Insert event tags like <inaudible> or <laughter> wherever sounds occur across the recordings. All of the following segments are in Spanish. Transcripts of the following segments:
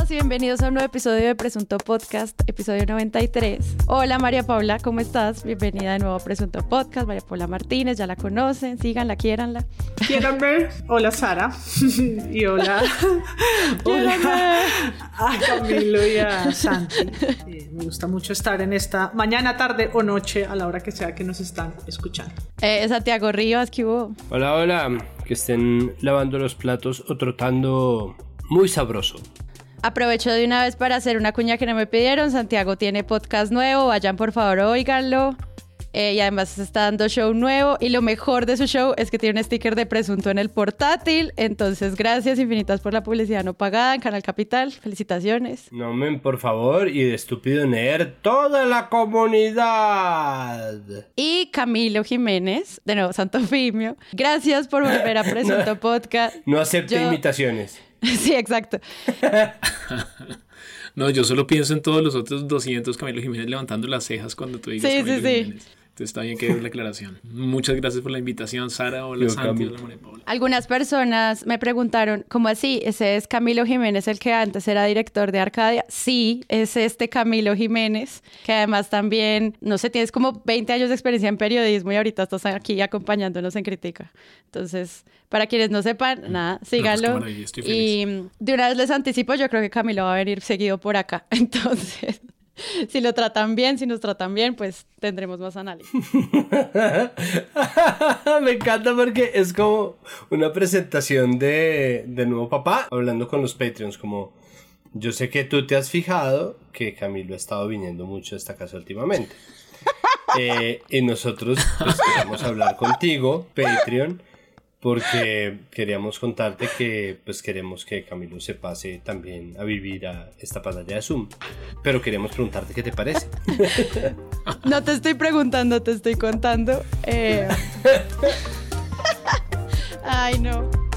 todos y bienvenidos a un nuevo episodio de Presunto Podcast, episodio 93. Hola María Paula, ¿cómo estás? Bienvenida de nuevo a Presunto Podcast. María Paula Martínez, ya la conocen, síganla, quiéranla. Quiéranme. Hola Sara. <laughs> y hola. <laughs> hola a <laughs> Camilo y a Santi. Eh, me gusta mucho estar en esta mañana, tarde o noche, a la hora que sea que nos están escuchando. Eh, Santiago Rivas, ¿qué hubo? Hola, hola. Que estén lavando los platos o trotando muy sabroso. Aprovecho de una vez para hacer una cuña que no me pidieron. Santiago tiene podcast nuevo, vayan por favor, oíganlo. Eh, y además está dando show nuevo. Y lo mejor de su show es que tiene un sticker de presunto en el portátil. Entonces, gracias infinitas por la publicidad no pagada en Canal Capital. Felicitaciones. No, men, por favor. Y de estúpido nerd, toda la comunidad. Y Camilo Jiménez, de nuevo, Santo Fimio. Gracias por volver a <laughs> Presunto Podcast. No acepto imitaciones. <laughs> Sí, exacto. <laughs> no, yo solo pienso en todos los otros 200 Camilo Jiménez levantando las cejas cuando tú digas sí, sí, sí. Entonces está bien que la aclaración. Muchas gracias por la invitación, Sara. Hola, Santi. Hola, María Paula. Algunas personas me preguntaron, ¿cómo así? ¿Ese es Camilo Jiménez, el que antes era director de Arcadia? Sí, es este Camilo Jiménez, que además también, no sé, tienes como 20 años de experiencia en periodismo y ahorita estás aquí acompañándonos en Crítica. Entonces, para quienes no sepan, nada, pues, síganlo. y de una vez les anticipo, yo creo que Camilo va a venir seguido por acá. <laughs> Entonces, <laughs> si lo tratan bien, si nos tratan bien, pues tendremos más análisis. <laughs> Me encanta porque es como una presentación de, de nuevo papá hablando con los Patreons, como yo sé que tú te has fijado que Camilo ha estado viniendo mucho a esta casa últimamente. <laughs> Eh, y nosotros pues, queremos hablar contigo, Patreon, porque queríamos contarte que pues queremos que Camilo se pase también a vivir a esta pantalla de Zoom. Pero queríamos preguntarte qué te parece. No te estoy preguntando, te estoy contando. Eh. <laughs> Ay, no.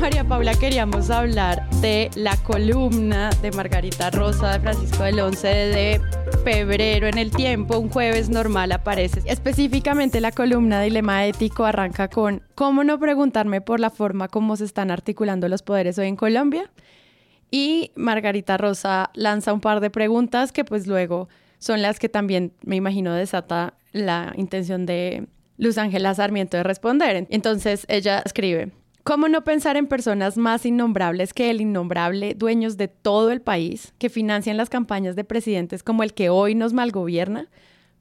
María Paula queríamos hablar de la columna de Margarita Rosa de Francisco del 11 de febrero en el tiempo, un jueves normal aparece. Específicamente la columna Dilema Ético arranca con ¿Cómo no preguntarme por la forma como se están articulando los poderes hoy en Colombia? Y Margarita Rosa lanza un par de preguntas que pues luego son las que también me imagino desata la intención de Luz Ángela Sarmiento de responder. Entonces ella escribe, ¿Cómo no pensar en personas más innombrables que el innombrable, dueños de todo el país, que financian las campañas de presidentes como el que hoy nos malgobierna?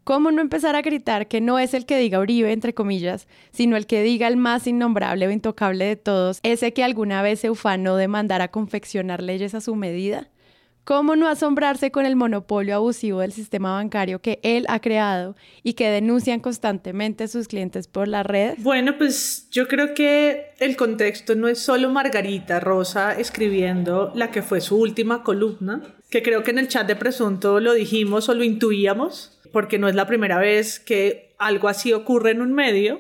¿Cómo no empezar a gritar que no es el que diga Uribe, entre comillas, sino el que diga el más innombrable o intocable de todos, ese que alguna vez se ufanó de mandar a confeccionar leyes a su medida? ¿Cómo no asombrarse con el monopolio abusivo del sistema bancario que él ha creado y que denuncian constantemente sus clientes por la red? Bueno, pues yo creo que el contexto no es solo Margarita Rosa escribiendo la que fue su última columna, que creo que en el chat de Presunto lo dijimos o lo intuíamos, porque no es la primera vez que algo así ocurre en un medio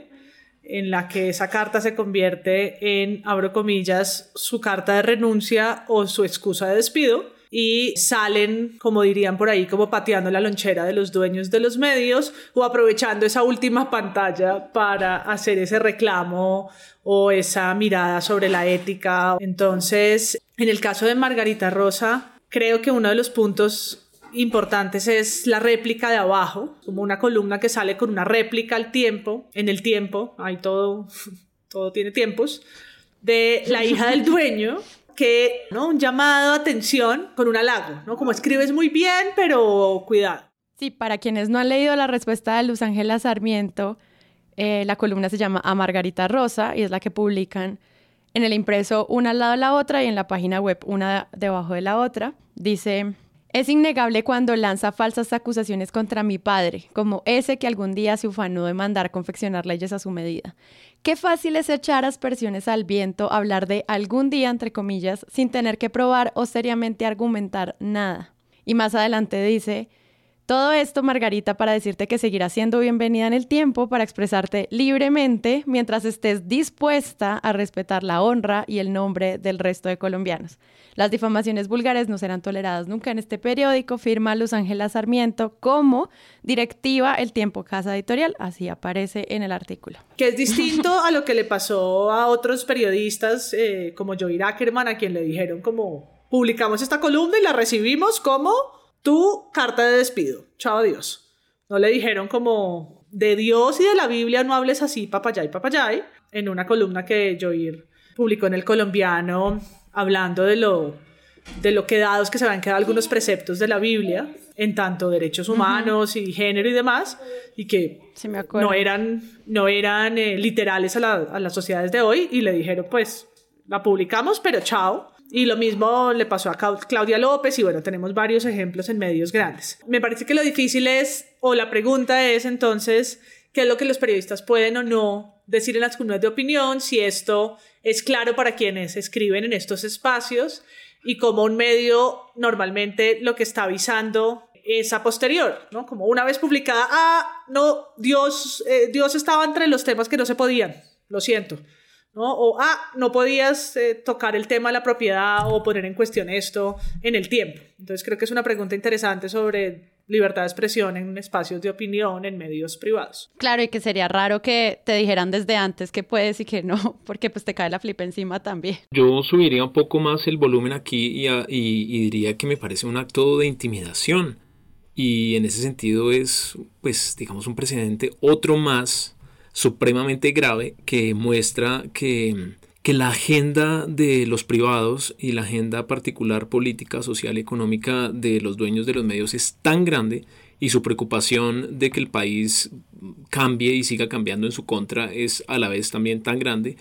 en la que esa carta se convierte en, abro comillas, su carta de renuncia o su excusa de despido y salen, como dirían por ahí, como pateando la lonchera de los dueños de los medios o aprovechando esa última pantalla para hacer ese reclamo o esa mirada sobre la ética. Entonces, en el caso de Margarita Rosa, creo que uno de los puntos importantes es la réplica de abajo, como una columna que sale con una réplica al tiempo, en el tiempo, hay todo, <laughs> todo tiene tiempos, de la hija del dueño, que, ¿no? Un llamado a atención con un halago, ¿no? Como escribes muy bien, pero cuidado. Sí, para quienes no han leído la respuesta de Luz Ángela Sarmiento, eh, la columna se llama A Margarita Rosa y es la que publican en el impreso una al lado de la otra y en la página web una debajo de la otra. Dice, es innegable cuando lanza falsas acusaciones contra mi padre, como ese que algún día se ufanó de mandar confeccionar leyes a su medida. Qué fácil es echar aspersiones al viento, hablar de algún día, entre comillas, sin tener que probar o seriamente argumentar nada. Y más adelante dice, Todo esto, Margarita, para decirte que seguirás siendo bienvenida en el tiempo para expresarte libremente mientras estés dispuesta a respetar la honra y el nombre del resto de colombianos. Las difamaciones vulgares no serán toleradas nunca en este periódico, firma Luz Ángela Sarmiento como directiva El Tiempo Casa Editorial, así aparece en el artículo. Que es distinto a lo que le pasó a otros periodistas eh, como Joey Ackerman, a quien le dijeron como publicamos esta columna y la recibimos como tu carta de despido. Chao, adiós. No le dijeron como de Dios y de la Biblia no hables así, papayay, papayay, en una columna que Joir publicó en el colombiano hablando de lo, de lo quedados que se van quedar algunos preceptos de la Biblia en tanto derechos humanos y género y demás, y que no eran, no eran eh, literales a, a las sociedades de hoy, y le dijeron, pues, la publicamos, pero chao. Y lo mismo le pasó a Claudia López y bueno, tenemos varios ejemplos en medios grandes. Me parece que lo difícil es, o la pregunta es entonces, ¿qué es lo que los periodistas pueden o no decir en las columnas de opinión? Si esto es claro para quienes escriben en estos espacios y como un medio normalmente lo que está avisando es a posterior, ¿no? Como una vez publicada, ah, no, Dios, eh, Dios estaba entre los temas que no se podían, lo siento. ¿No? O, ah, no podías eh, tocar el tema de la propiedad o poner en cuestión esto en el tiempo. Entonces creo que es una pregunta interesante sobre libertad de expresión en espacios de opinión, en medios privados. Claro, y que sería raro que te dijeran desde antes que puedes y que no, <laughs> porque pues te cae la flipa encima también. Yo subiría un poco más el volumen aquí y, y diría que me parece un acto de intimidación. Y en ese sentido es, pues, digamos, un precedente, otro más supremamente grave que muestra que, que la agenda de los privados y la agenda particular política, social y económica de los dueños de los medios es tan grande y su preocupación de que el país cambie y siga cambiando en su contra es a la vez también tan grande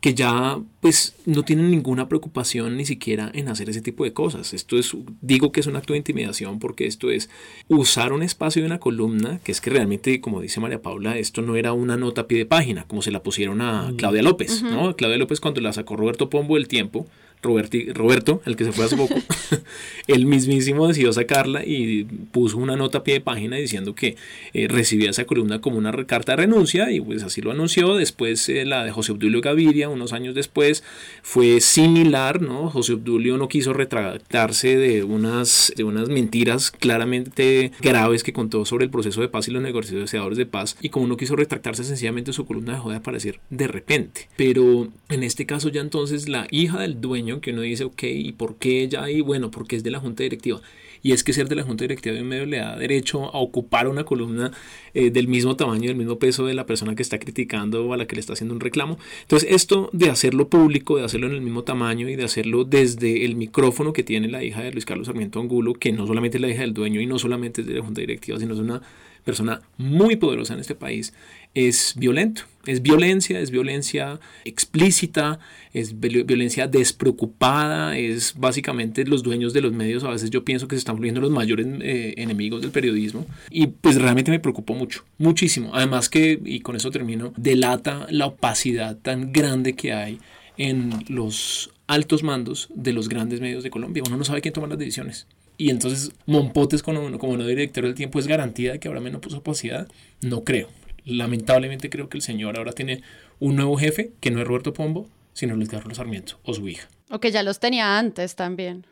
que ya pues no tienen ninguna preocupación ni siquiera en hacer ese tipo de cosas. Esto es, digo que es un acto de intimidación porque esto es usar un espacio de una columna, que es que realmente, como dice María Paula, esto no era una nota a pie de página, como se la pusieron a Claudia López, ¿no? Claudia López cuando la sacó Roberto Pombo del tiempo, Roberto, el que se fue hace poco, <laughs> él mismísimo decidió sacarla y puso una nota a pie de página diciendo que eh, recibía esa columna como una carta de renuncia y pues así lo anunció. Después eh, la de José Obdulio Gaviria, unos años después, fue similar, ¿no? José Obdulio no quiso retractarse de unas, de unas mentiras claramente graves que contó sobre el proceso de paz y los negociadores de paz y como no quiso retractarse sencillamente su columna dejó de aparecer de repente. Pero en este caso ya entonces la hija del dueño que uno dice, ok, ¿y por qué ella ahí? Bueno, porque es de la junta directiva. Y es que ser de la junta directiva de medio le da derecho a ocupar una columna eh, del mismo tamaño, del mismo peso de la persona que está criticando o a la que le está haciendo un reclamo. Entonces, esto de hacerlo público, de hacerlo en el mismo tamaño y de hacerlo desde el micrófono que tiene la hija de Luis Carlos Sarmiento Angulo, que no solamente es la hija del dueño y no solamente es de la junta directiva, sino es una persona muy poderosa en este país, es violento. Es violencia, es violencia explícita, es violencia despreocupada, es básicamente los dueños de los medios. A veces yo pienso que se están volviendo los mayores eh, enemigos del periodismo. Y pues realmente me preocupó mucho, muchísimo. Además que, y con eso termino, delata la opacidad tan grande que hay en los altos mandos de los grandes medios de Colombia. Uno no sabe quién toma las decisiones. Y entonces Monpotes como, como no director del tiempo es garantía de que habrá menos opacidad. No creo lamentablemente creo que el señor ahora tiene un nuevo jefe, que no es Roberto Pombo, sino Luis Carlos Sarmiento o su hija. O que ya los tenía antes también.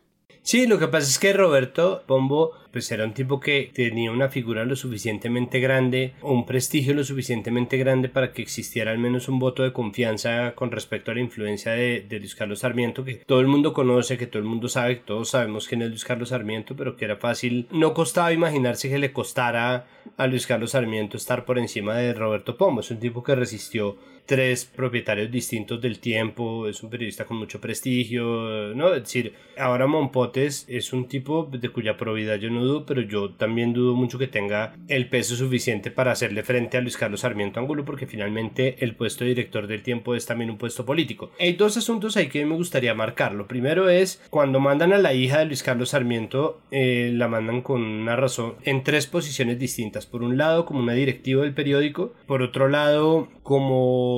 Sí, lo que pasa es que Roberto Pombo pues era un tipo que tenía una figura lo suficientemente grande, un prestigio lo suficientemente grande para que existiera al menos un voto de confianza con respecto a la influencia de, de Luis Carlos Sarmiento, que todo el mundo conoce, que todo el mundo sabe, que todos sabemos quién es Luis Carlos Sarmiento, pero que era fácil, no costaba imaginarse que le costara a Luis Carlos Sarmiento estar por encima de Roberto Pombo. Es un tipo que resistió tres propietarios distintos del tiempo, es un periodista con mucho prestigio, ¿no? Es decir, ahora Monpotes es un tipo de cuya probidad yo no dudo, pero yo también dudo mucho que tenga el peso suficiente para hacerle frente a Luis Carlos Sarmiento Angulo, porque finalmente el puesto de director del tiempo es también un puesto político. Hay dos asuntos ahí que me gustaría marcar. Lo primero es cuando mandan a la hija de Luis Carlos Sarmiento, eh, la mandan con una razón en tres posiciones distintas. Por un lado, como una directiva del periódico, por otro lado, como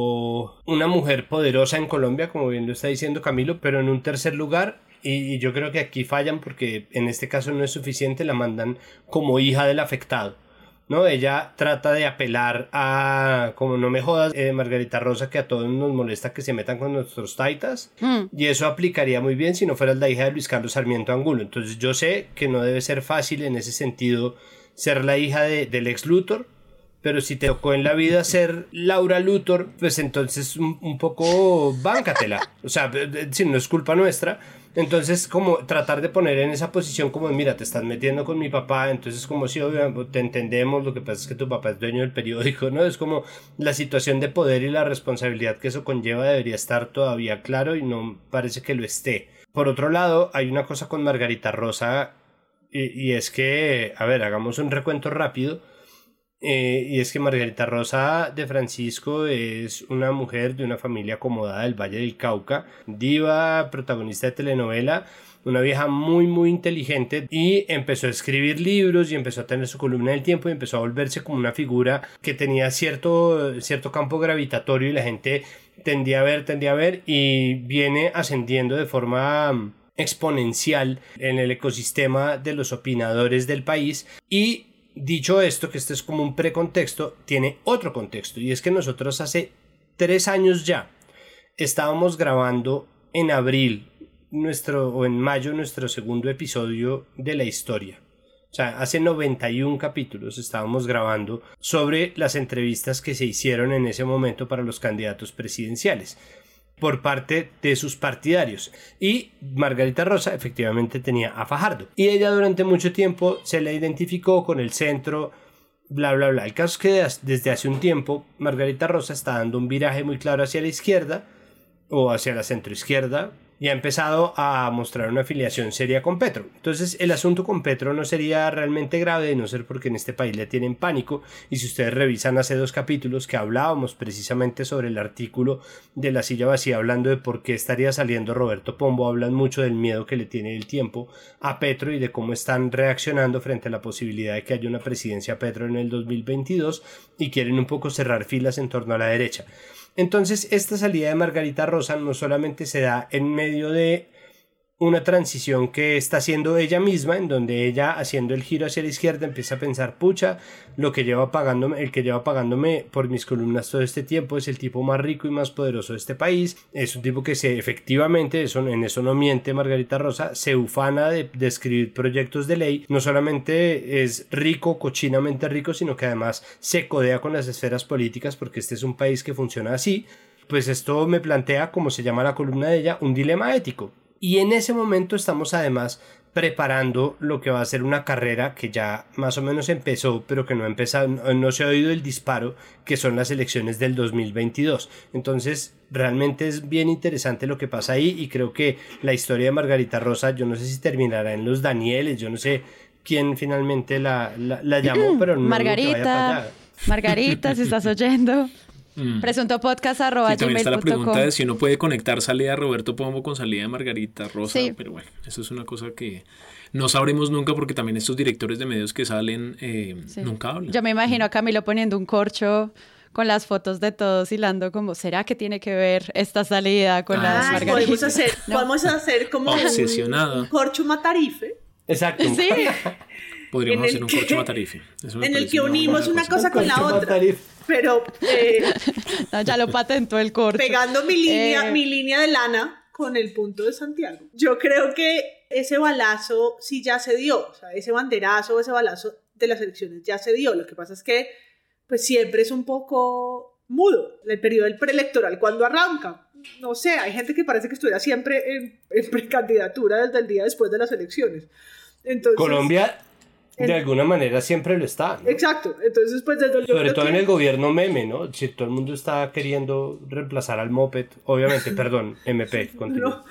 una mujer poderosa en Colombia, como bien lo está diciendo Camilo, pero en un tercer lugar y, yo creo que aquí fallan porque en este caso no es suficiente, la mandan como hija del afectado. ¿no? Ella trata de apelar a, como no me jodas, eh, Margarita Rosa, que a todos nos molesta que se metan con nuestros taitas, mm. y eso aplicaría muy bien si no fuera la hija de Luis Carlos Sarmiento Angulo. Entonces yo sé que no debe ser fácil en ese sentido ser la hija del ex Luthor, pero si te tocó en la vida ser Laura Luthor, pues entonces un, poco báncatela. O sea, si no es culpa nuestra. Entonces, como tratar de poner en esa posición como, mira, te estás metiendo con mi papá, entonces como si obviamente te entendemos, lo que pasa es que tu papá es dueño del periódico, ¿no? Es como la situación de poder y la responsabilidad que eso conlleva debería estar todavía claro y no parece que lo esté. Por otro lado, hay una cosa con Margarita Rosa y es que, a ver, hagamos un recuento rápido eh, y es que Margarita Rosa de Francisco es una mujer de una familia acomodada del Valle del Cauca, diva, protagonista de telenovela, una vieja muy muy inteligente y empezó a escribir libros y empezó a tener su columna del tiempo y empezó a volverse como una figura que tenía cierto, cierto campo gravitatorio y la gente tendía a ver, tendía a ver y viene ascendiendo de forma exponencial en el ecosistema de los opinadores del país y Dicho esto, que este es como un precontexto, tiene otro contexto y es que nosotros hace tres años ya estábamos grabando en abril nuestro o en mayo nuestro segundo episodio de la historia. O sea, hace 91 capítulos estábamos grabando sobre las entrevistas que se hicieron en ese momento para los candidatos presidenciales por parte de sus partidarios. Y Margarita Rosa efectivamente tenía a Fajardo. Y ella durante mucho tiempo se le identificó con el centro, bla, bla, bla. El caso es que desde hace un tiempo Margarita Rosa está dando un viraje muy claro hacia la izquierda o hacia la centroizquierda, y ha empezado a mostrar una afiliación seria con Petro. Entonces el asunto con Petro no sería realmente grave de no ser porque en este país le tienen pánico y si ustedes revisan hace dos capítulos que hablábamos precisamente sobre el artículo de la silla vacía hablando de por qué estaría saliendo Roberto Pombo, hablan mucho del miedo que le tiene el tiempo a Petro y de cómo están reaccionando frente a la posibilidad de que haya una presidencia Petro en el 2022 y quieren un poco cerrar filas en torno a la derecha. Entonces, esta salida de Margarita Rosa no solamente se da en medio de una transición que está haciendo ella misma, en donde ella haciendo el giro hacia la izquierda empieza a pensar, pucha, lo que lleva pagándome, el que lleva pagándome por mis columnas todo este tiempo es el tipo más rico y más poderoso de este país, es un tipo que se efectivamente, en eso no miente Margarita Rosa, se ufana de, de escribir proyectos de ley, no solamente es rico, cochinamente rico, sino que además se codea con las esferas políticas porque este es un país que funciona así, pues esto me plantea, como se llama la columna de ella, un dilema ético y en ese momento estamos además preparando lo que va a ser una carrera que ya más o menos empezó, pero que no ha empezado, no se ha oído el disparo, que son las elecciones del 2022. Entonces, realmente es bien interesante lo que pasa ahí y creo que la historia de Margarita Rosa, yo no sé si terminará en los Danieles, yo no sé quién finalmente la, la, llamó, pero no Margarita, Margarita, si estás oyendo. <laughs> Mm. Presunto podcast arroba también está la pregunta de si uno puede conectar salida de Roberto Pombo con salida de Margarita Rosa, pero bueno, eso es una cosa que no sabremos nunca porque también estos directores de medios que salen eh, nunca hablan. Yo me imagino a Camilo poniendo un corcho con las fotos de todos hilando como, ¿será que tiene que ver esta salida con las margaritas? Podemos hacer, podemos hacer como un, corcho matarife. Exacto. Sí. Podríamos hacer un corcho matarife. en el que unimos una cosa, con la otra pero... Eh, <laughs> ya lo patentó el corte. Pegando mi línea, eh. mi línea de lana con el punto de Santiago. Yo creo que ese balazo sí ya se dio, o sea, ese banderazo, ese balazo de las elecciones ya se dio. Lo que pasa es que pues siempre es un poco mudo el periodo del preelectoral cuando arranca. No sé, hay gente que parece que estuviera siempre en, en precandidatura desde el día después de las elecciones. Entonces, Colombia de alguna manera siempre lo está. Exacto. Entonces, pues desde Sobre todo en el gobierno meme, ¿no? Si todo el mundo está queriendo reemplazar al moped, obviamente, <laughs> perdón, MP, no,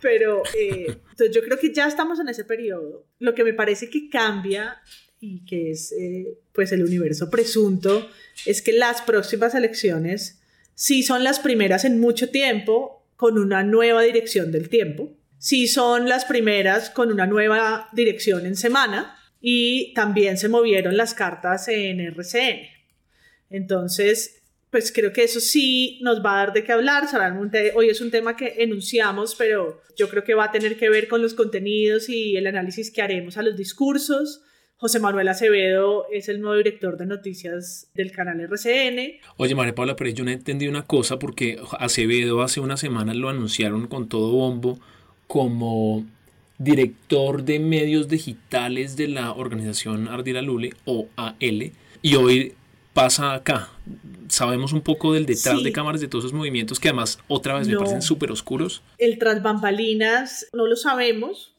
pero eh, entonces yo creo que ya estamos en ese periodo. Lo que me parece que cambia y que es eh, pues el universo presunto es que las próximas elecciones sí son las primeras en mucho tiempo con una nueva dirección del tiempo. Sí son las primeras con una nueva dirección en semana y también se movieron las cartas en RCN. Entonces, pues creo que eso sí nos va a dar de qué hablar. Hoy es un tema que enunciamos, pero yo creo que va a tener que ver con los contenidos y el análisis que haremos a los discursos. José Manuel Acevedo es el nuevo director de noticias del canal RCN. Oye, María Paula, pero yo no entendí una cosa porque Acevedo hace una semana lo anunciaron con todo bombo como director de medios digitales de la organización Ardila Lule o AL y hoy pasa acá. Sabemos un poco del detrás de cámaras de todos esos movimientos que además otra vez me parecen súper oscuros. El tras bambalinas no lo sabemos,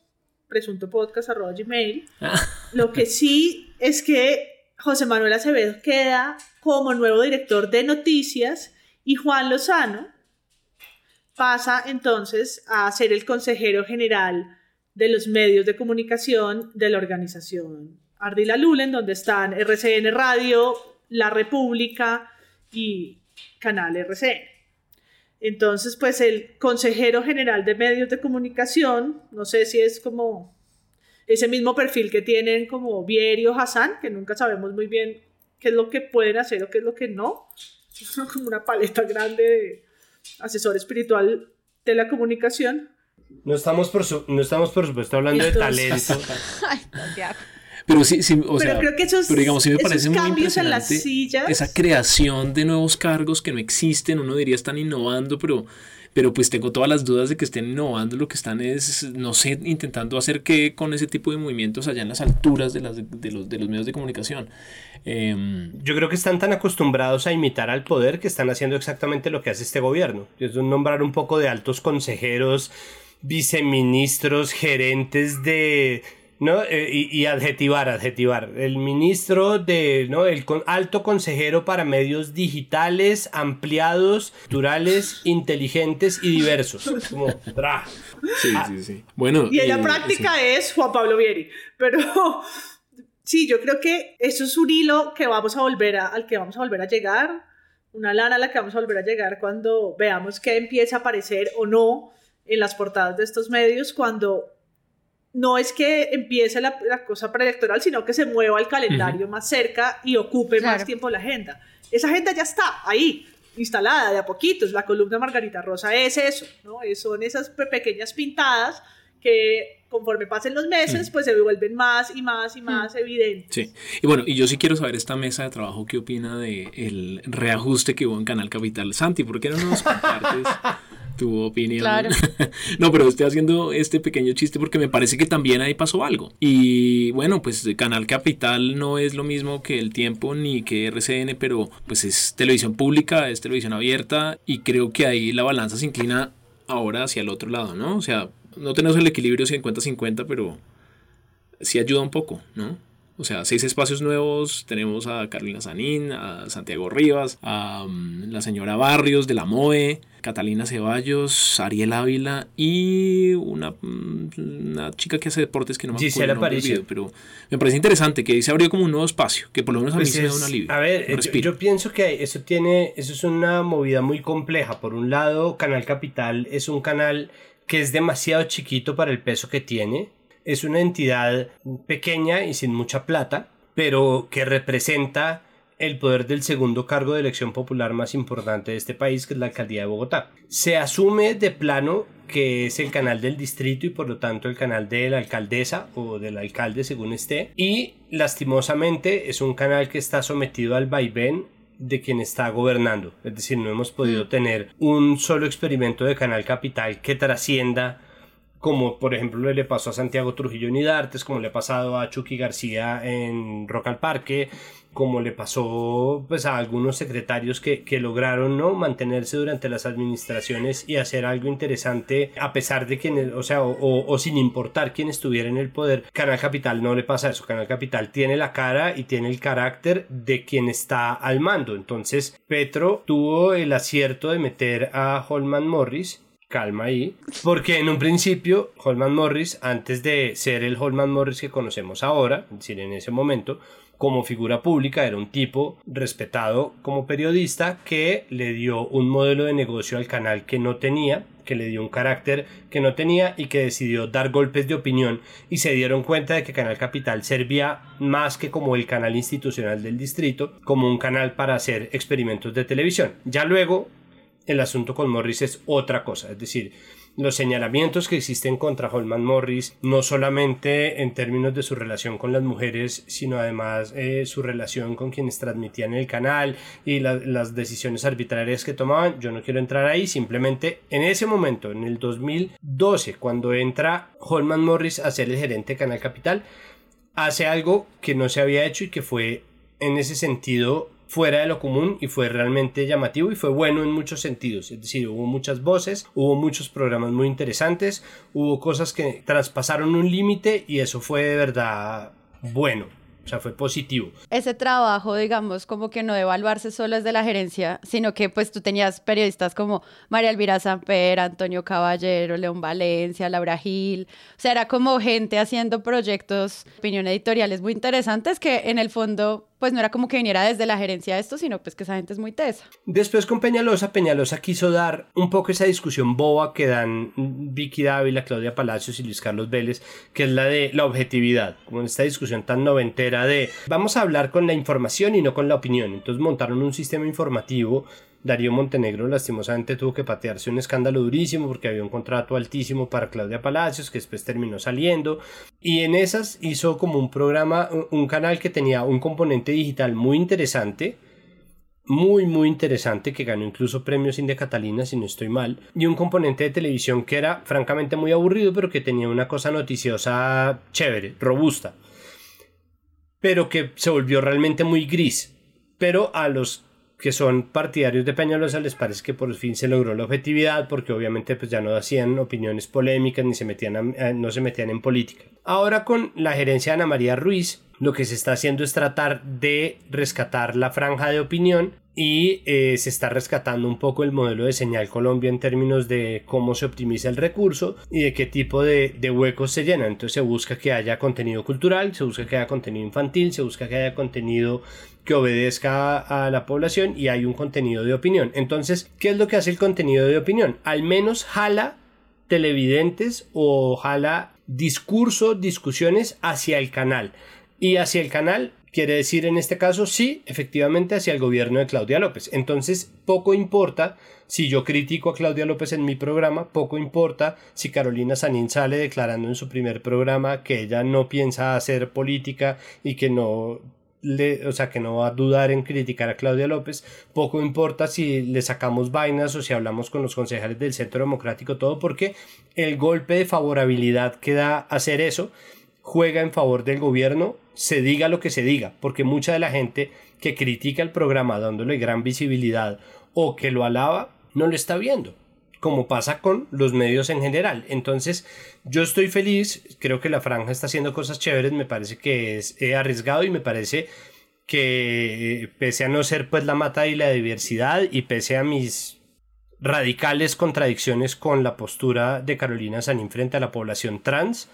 presunto podcast arroba gmail. Ah. Lo que sí es que José Manuel Acevedo queda como nuevo director de noticias y Juan Lozano pasa entonces a ser el consejero general de los medios de comunicación de la organización Ardila Lulen, donde están RCN Radio, La República y Canal RCN. Entonces, pues el consejero general de medios de comunicación, no sé si es como ese mismo perfil que tienen como Vieri o Hassan, que nunca sabemos muy bien qué es lo que pueden hacer o qué es lo que no. Es <laughs> como una paleta grande de asesor espiritual de la comunicación. No estamos por, no estamos por supuesto hablando de talento. <laughs> Ay, pero sí, sí o pero creo que esos, pero digamos, sí me parece muy impresionante esa creación de nuevos cargos que no existen, uno diría están innovando, pero, pero pues tengo todas las dudas de que estén innovando, lo que están es, no sé, intentando hacer que con ese tipo de movimientos allá en las alturas de, las, de, los, de los medios de comunicación. Em, Yo creo que están tan acostumbrados a imitar al poder que están haciendo exactamente lo que hace este gobierno, es nombrar un poco de altos consejeros, viceministros, gerentes de ¿no? Eh, y, adjetivar, adjetivar. El ministro de, ¿no? El alto consejero para medios digitales, ampliados, culturales, inteligentes y diversos. Como, Sí, ah. sí, sí. Bueno. Y en la práctica es Juan Pablo Vieri. Pero <laughs> sí, yo creo que eso es un hilo que vamos a volver a, al que vamos a volver a llegar. Una lana a la que vamos a volver a llegar cuando veamos que empieza a aparecer o no en las portadas de estos medios, cuando no es que empiece la, cosa preelectoral, sino que se mueva al calendario más cerca y ocupe más tiempo la agenda. Esa agenda ya está ahí, instalada de a poquitos. La columna Margarita Rosa es eso, ¿no? Son esas pequeñas pintadas que conforme pasen los meses, mm. pues se vuelven más y más y más mm. evidentes. Sí, y bueno, y yo sí quiero saber esta mesa de trabajo, ¿qué opina del el reajuste que hubo en Canal Capital? Santi, ¿por qué no nos compartes tu opinión. <laughs> no, pero estoy haciendo este pequeño chiste porque me parece que también ahí pasó algo. Y bueno, pues Canal Capital no es lo mismo que El Tiempo ni que RCN, pero pues es televisión pública, es televisión abierta y creo que ahí la balanza se inclina ahora hacia el otro lado, ¿no? O sea, no tenemos el equilibrio 50-50, pero sí ayuda un poco, ¿no? O sea, seis espacios nuevos. Tenemos a Carolina Sanín, a Santiago Rivas, a mm, la señora Barrios de la MOE, Catalina Ceballos, Ariel Ávila y una, mm, una chica que hace deportes que no me acuerdo el pero me parece interesante que se abrió como un nuevo espacio, que por lo menos a mí pues se da un alivio. A ver, yo, yo, pienso que eso tiene, eso es una movida muy compleja. Por un lado, Canal Capital es un canal que es demasiado chiquito para el peso que tiene es una entidad pequeña y sin mucha plata, pero que representa el poder del segundo cargo de elección popular más importante de este país, que es la alcaldía de Bogotá. Se asume de plano que es el canal del distrito y por lo tanto el canal de la alcaldesa o del alcalde según esté y lastimosamente es un canal que está sometido al vaivén de quien está gobernando. Es decir, no hemos podido mm. tener un solo experimento de canal capital que trascienda como por ejemplo le pasó a Santiago Trujillo Nidartes, como le ha pasado a Chucky García en Rock al Parque, como le pasó pues a algunos secretarios que, lograron no mantenerse durante las administraciones y hacer algo interesante a pesar de quienes, o sea, o, sin importar quién estuviera en el poder. Canal Capital no le pasa eso, Canal Capital tiene la cara y tiene el carácter de quien está al mando. Entonces Petro tuvo el acierto de meter a Holman Morris calma ahí, porque en un principio Holman Morris, antes de ser el Holman Morris que conocemos ahora, es decir, en ese momento, como figura pública era un tipo respetado como periodista que le dio un modelo de negocio al canal que no tenía, que le dio un carácter que no tenía y que decidió dar golpes de opinión y se dieron cuenta de que Canal Capital servía más que como el canal institucional del distrito, como un canal para hacer experimentos de televisión. Ya luego el asunto con Morris es otra cosa, es decir, los señalamientos que existen contra Holman Morris, no solamente en términos de su relación con las mujeres, sino además eh, su relación con quienes transmitían el canal y las decisiones arbitrarias que tomaban. Yo no quiero entrar ahí, simplemente en ese momento, en el 2012, cuando entra Holman Morris a ser el gerente de Canal Capital, hace algo que no se había hecho y que fue en ese sentido fuera de lo común y fue realmente llamativo y fue bueno en muchos sentidos. Es decir, hubo muchas voces, hubo muchos programas muy interesantes, hubo cosas que traspasaron un límite y eso fue de verdad bueno. O sea, fue positivo. Ese trabajo, digamos, como que no evaluarse solo es de la gerencia, sino que pues tú tenías periodistas como María Elvira Samper, Antonio Caballero, León Valencia, Laura Gil. O sea, era como gente haciendo proyectos, opinión editoriales muy interesantes que en el fondo pues no era como que viniera desde la gerencia esto, sino pues que esa gente es muy tesa. Después con Peñalosa, Peñalosa quiso dar un poco esa discusión boba que dan Vicky Dávila, Claudia Palacios y Luis Carlos Vélez, que es la de la objetividad, como en esta discusión tan noventera de vamos a hablar con la información y no con la opinión. Entonces montaron un sistema informativo Darío Montenegro lastimosamente tuvo que patearse un escándalo durísimo porque había un contrato altísimo para Claudia Palacios que después terminó saliendo y en esas hizo como un programa, un canal que tenía un componente digital muy interesante muy muy interesante que ganó incluso premios India Catalina si no estoy mal y un componente de televisión que era francamente muy aburrido pero que tenía una cosa noticiosa chévere, robusta pero que se volvió realmente muy gris. Pero a los que son partidarios de Peñalosa les parece que por fin se logró la objetividad porque obviamente pues ya no hacían opiniones polémicas ni se metían no se metían en política. Ahora con la gerencia de Ana María Ruiz lo que se está haciendo es tratar de rescatar la franja de opinión y eh, se está rescatando un poco el modelo de señal Colombia en términos de cómo se optimiza el recurso y de qué tipo de, de, huecos se llenan. Entonces se busca que haya contenido cultural, se busca que haya contenido infantil, se busca que haya contenido que obedezca a la población y hay un contenido de opinión. Entonces, ¿qué es lo que hace el contenido de opinión? Al menos jala televidentes o jala discurso, discusiones hacia el canal. Y hacia el canal quiere decir en este caso sí, efectivamente hacia el gobierno de Claudia López. Entonces, poco importa si yo critico a Claudia López en mi programa, poco importa si Carolina Sanín sale declarando en su primer programa que ella no piensa hacer política y que no le, o sea, que no va a dudar en criticar a Claudia López, poco importa si le sacamos vainas o si hablamos con los concejales del Centro Democrático, todo porque el golpe de favorabilidad que da hacer eso juega en favor del gobierno, se diga lo que se diga, porque mucha de la gente que critica el programa dándole gran visibilidad o que lo alaba, no lo está viendo, como pasa con los medios en general. Entonces, yo estoy feliz, creo que la franja está haciendo cosas chéveres, me parece que es arriesgado y me parece que pese a no ser pues la mata y la diversidad y pese a mis radicales contradicciones con la postura de Carolina Sanín frente a la población trans,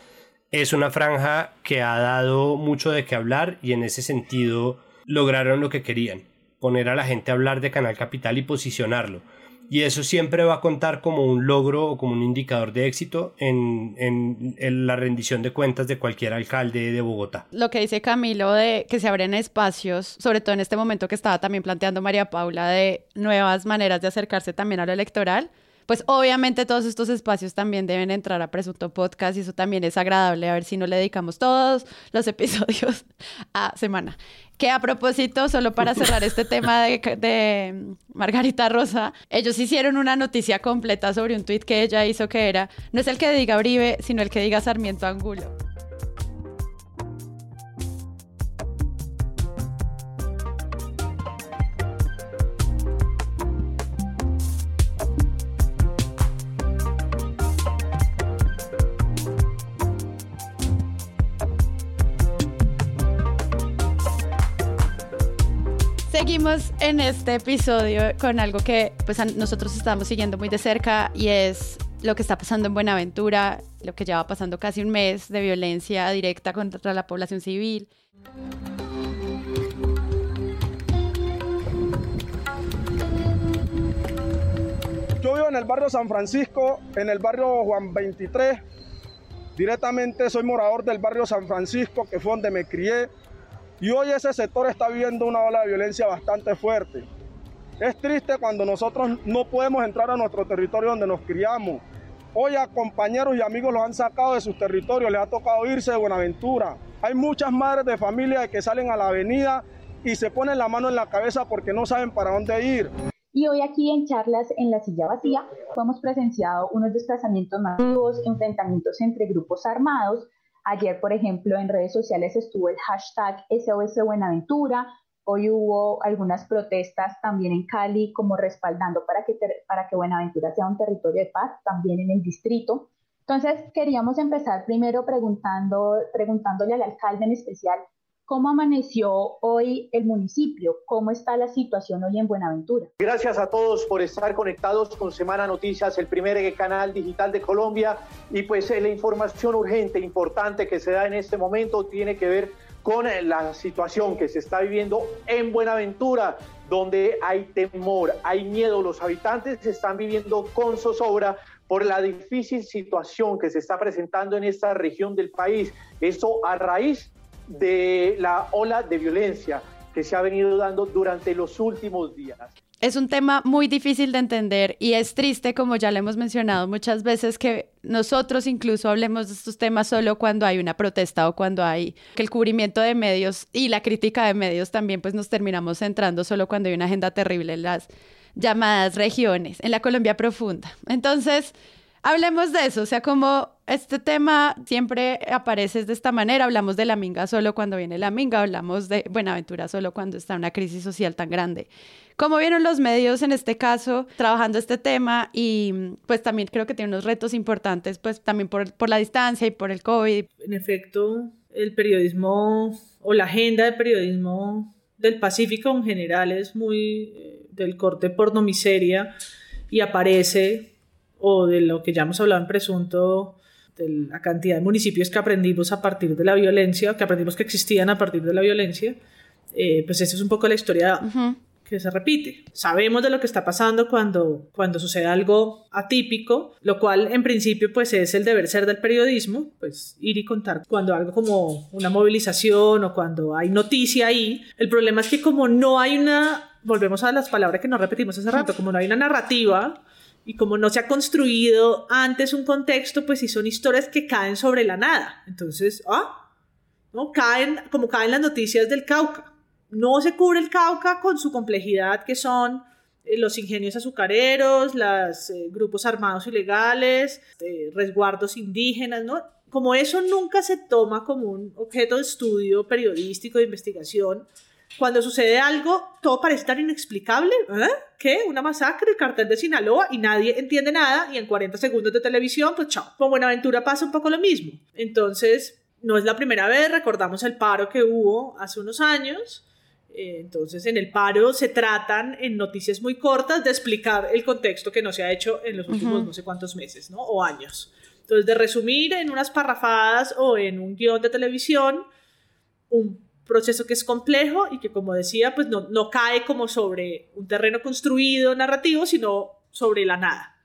es una franja que ha dado mucho de qué hablar y en ese sentido lograron lo que querían, poner a la gente a hablar de Canal Capital y posicionarlo. Y eso siempre va a contar como un logro o como un indicador de éxito en, en, la rendición de cuentas de cualquier alcalde de Bogotá. Lo que dice Camilo de que se abren espacios, sobre todo en este momento que estaba también planteando María Paula, de nuevas maneras de acercarse también a lo electoral, pues obviamente todos estos espacios también deben entrar a Presunto Podcast y eso también es agradable, a ver si no le dedicamos todos los <laughs> episodios a semana. Que a propósito, solo para cerrar este <laughs> tema de, de, Margarita Rosa, ellos hicieron una noticia completa sobre un tuit que ella hizo que era, no es el que diga Uribe, sino el que diga Sarmiento Angulo. Seguimos en este episodio con algo que pues nosotros estamos siguiendo muy de cerca y es lo que está pasando en Buenaventura, lo que lleva pasando casi un mes de violencia directa contra la población civil. Yo vivo en el barrio San Francisco, en el barrio Juan 23. Directamente soy morador del barrio San Francisco, que fue donde me crié. Y hoy ese sector está viviendo una ola de violencia bastante fuerte. Es triste cuando nosotros no podemos entrar a nuestro territorio donde nos criamos. Hoy a compañeros y amigos los han sacado de sus territorios, les ha tocado irse de Buenaventura. Hay muchas madres de familia que salen a la avenida y se ponen la mano en la cabeza porque no saben para dónde ir. Y hoy aquí en charlas en la silla vacía hemos presenciado unos desplazamientos masivos, enfrentamientos entre grupos armados. Ayer, por ejemplo, en redes sociales estuvo el hashtag SOS Buenaventura. Hoy hubo algunas protestas también en Cali como respaldando para que, para que Buenaventura sea un territorio de paz, también en el distrito. Entonces, queríamos empezar primero preguntando, preguntándole al alcalde en especial ¿Cómo amaneció hoy el municipio? ¿Cómo está la situación hoy en Buenaventura? Gracias a todos por estar conectados con Semana Noticias, el primer canal digital de Colombia. Y pues eh, la información urgente, importante que se da en este momento tiene que ver con eh, la situación que se está viviendo en Buenaventura, donde hay temor, hay miedo. Los habitantes están viviendo con zozobra por la difícil situación que se está presentando en esta región del país. Esto a raíz de la ola de violencia que se ha venido dando durante los últimos días. Es un tema muy difícil de entender y es triste, como ya lo hemos mencionado muchas veces, que nosotros incluso hablemos de estos temas solo cuando hay una protesta o cuando hay que el cubrimiento de medios y la crítica de medios también pues nos terminamos centrando solo cuando hay una agenda terrible en las llamadas regiones, en la Colombia profunda. Entonces, hablemos de eso, o sea, como este tema siempre aparece de esta manera, hablamos de la minga solo cuando viene la minga, hablamos de Buenaventura solo cuando está una crisis social tan grande. ¿Cómo vieron los medios en este caso trabajando este tema? Y pues también creo que tiene unos retos importantes, pues también por, por la distancia y por el COVID. En efecto, el periodismo o la agenda de periodismo del Pacífico en general es muy eh, del corte porno miseria y aparece o de lo que ya hemos hablado en presunto, de la cantidad de municipios que aprendimos a partir de la violencia, que aprendimos que existían a partir de la violencia, eh, pues esa es un poco la historia que se repite. Sabemos de lo que está pasando cuando, cuando sucede algo atípico, lo cual en principio pues es el deber ser del periodismo, pues ir y contar cuando algo como una movilización o cuando hay noticia ahí. El problema es que como no hay una, volvemos a las palabras que nos repetimos hace rato, como no hay una narrativa, y como no se ha construido antes un contexto, pues sí son historias que caen sobre la nada. Entonces, ah, ¿no? Caen, como caen las noticias del Cauca. No se cubre el Cauca con su complejidad, que son eh, los ingenios azucareros, los eh, grupos armados ilegales, eh, resguardos indígenas, ¿no? Como eso nunca se toma como un objeto de estudio periodístico, de investigación, cuando sucede algo, todo parece tan inexplicable. ¿Eh? ¿Qué? ¿Una masacre? ¿El cartel de Sinaloa? Y nadie entiende nada. Y en 40 segundos de televisión, pues chao. Con Buenaventura pasa un poco lo mismo. Entonces, no es la primera vez. Recordamos el paro que hubo hace unos años. Eh, entonces, en el paro se tratan en noticias muy cortas de explicar el contexto que no se ha hecho en los últimos no sé cuántos meses, ¿no? O años. Entonces, de resumir en unas parrafadas o en un guion de televisión un proceso que es complejo y que, como decía, pues no, no cae como sobre un terreno construido narrativo, sino sobre la nada.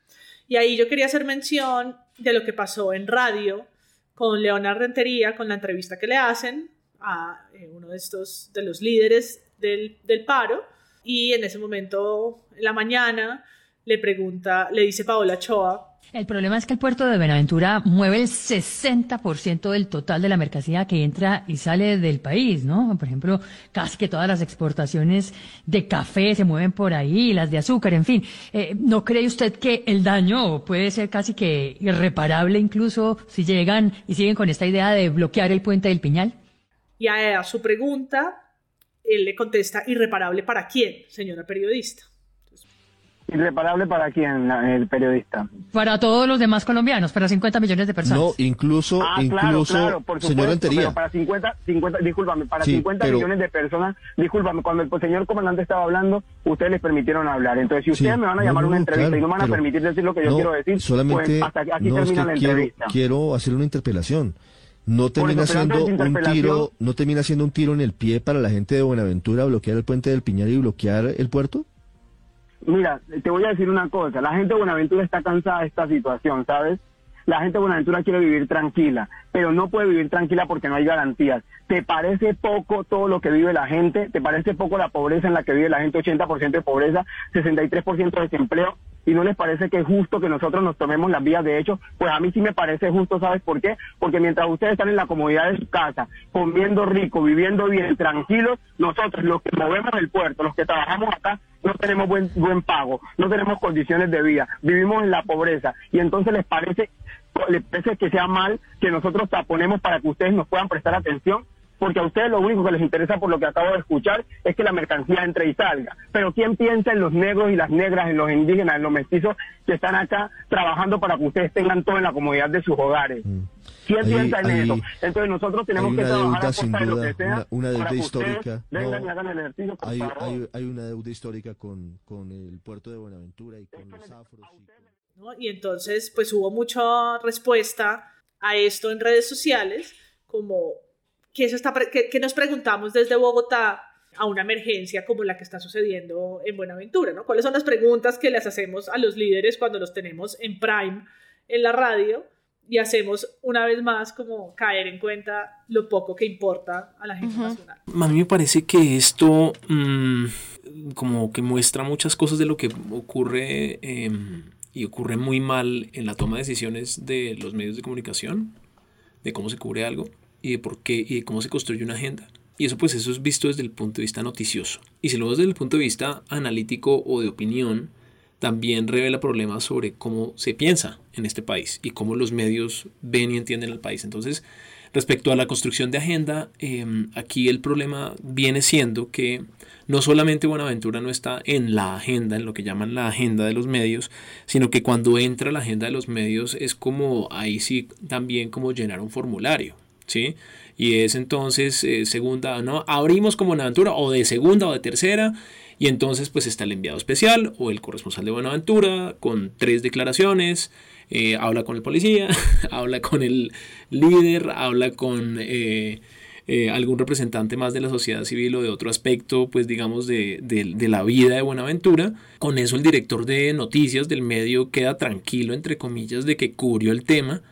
Y ahí yo quería hacer mención de lo que pasó en radio con Leonard Rentería, con la entrevista que le hacen a eh, uno de estos, de los líderes del, del paro. Y en ese momento, en la mañana, le pregunta, le dice Paola Choa, el problema es que el puerto de Buenaventura mueve el 60% del total de la mercancía que entra y sale del país, ¿no? Por ejemplo, casi que todas las exportaciones de café se mueven por ahí, las de azúcar, en fin. Eh, ¿No cree usted que el daño puede ser casi que irreparable incluso si llegan y siguen con esta idea de bloquear el puente del Piñal? Y a su pregunta, él le contesta, ¿irreparable para quién, señora periodista? ¿Irreparable para quién, el periodista? Para todos los demás colombianos, para 50 millones de personas. No, incluso, ah, incluso, claro, por señor Pero para 50, 50 discúlpame, para 50 millones de personas, discúlpame, cuando el señor comandante estaba hablando, ustedes les permitieron hablar. Entonces, si ustedes me van a llamar a una entrevista y no me van a permitir decir lo que yo quiero decir, solamente, pues hasta aquí termina la quiero, entrevista. Quiero hacer una interpelación no termina siendo un tiro, no termina siendo un tiro en el pie para la gente de Buenaventura bloquear el puente del Piñar y bloquear el puerto? Mira, te voy a decir una cosa, la gente de Buenaventura está cansada de esta situación, ¿sabes? La gente de Buenaventura quiere vivir tranquila, pero no puede vivir tranquila porque no hay garantías. ¿Te parece poco todo lo que vive la gente? ¿Te parece poco la pobreza en la que vive la gente? 80% de pobreza, 63% de desempleo. ¿Y no les parece que es justo que nosotros nos tomemos las vías de hecho? Pues a mí sí me parece justo, ¿sabes por qué? Porque mientras ustedes están en la comodidad de su casa, comiendo rico, viviendo bien, tranquilos, nosotros los que movemos el puerto, los que trabajamos acá, no tenemos buen, buen pago, no tenemos condiciones de vida, vivimos en la pobreza. Y entonces les parece, les parece que sea mal que nosotros taponemos para que ustedes nos puedan prestar atención porque a ustedes lo único que les interesa por lo que acabo de escuchar es que la mercancía entre y salga. Pero ¿quién piensa en los negros y las negras, en los indígenas, en los mestizos que están acá trabajando para que ustedes tengan todo en la comodidad de sus hogares? Mm. ¿Quién piensa en eso? Entonces nosotros tenemos que trabajar a costa de lo que sea una, deuda histórica. hay, hay, una deuda histórica con, con el puerto de Buenaventura y con los afros. Y, y entonces pues hubo mucha respuesta a esto en redes sociales como que, eso está, que, nos preguntamos desde Bogotá a una emergencia como la que está sucediendo en Buenaventura, ¿no? ¿Cuáles son las preguntas que les hacemos a los líderes cuando los tenemos en prime en la radio y hacemos una vez más como caer en cuenta lo poco que importa a la gente nacional? A mí me parece que esto mm, como que muestra muchas cosas de lo que ocurre em, y ocurre muy mal en la toma de decisiones de los medios de comunicación, de cómo se cubre algo y de por qué y cómo se construye una agenda. Y eso pues eso es visto desde el punto de vista noticioso. Y si lo vemos desde el punto de vista analítico o de opinión, también revela problemas sobre cómo se piensa en este país y cómo los medios ven y entienden el país. Entonces, respecto a la construcción de agenda, em, aquí el problema viene siendo que no solamente Buenaventura no está en la agenda, en lo que llaman la agenda de los medios, sino que cuando entra la agenda de los medios es como ahí sí también como llenar un formulario. ¿sí? Y es entonces eh, segunda, ¿no? Abrimos como Buenaventura o de segunda o de tercera y entonces pues está el enviado especial o el corresponsal de Buenaventura con tres declaraciones, eh, habla con el policía, <laughs> habla con el líder, habla con... Eh, algún representante más de la sociedad civil o de otro aspecto, pues digamos, de, de, la vida de Buenaventura. Con eso el director de noticias del medio queda tranquilo, entre comillas, de que cubrió el tema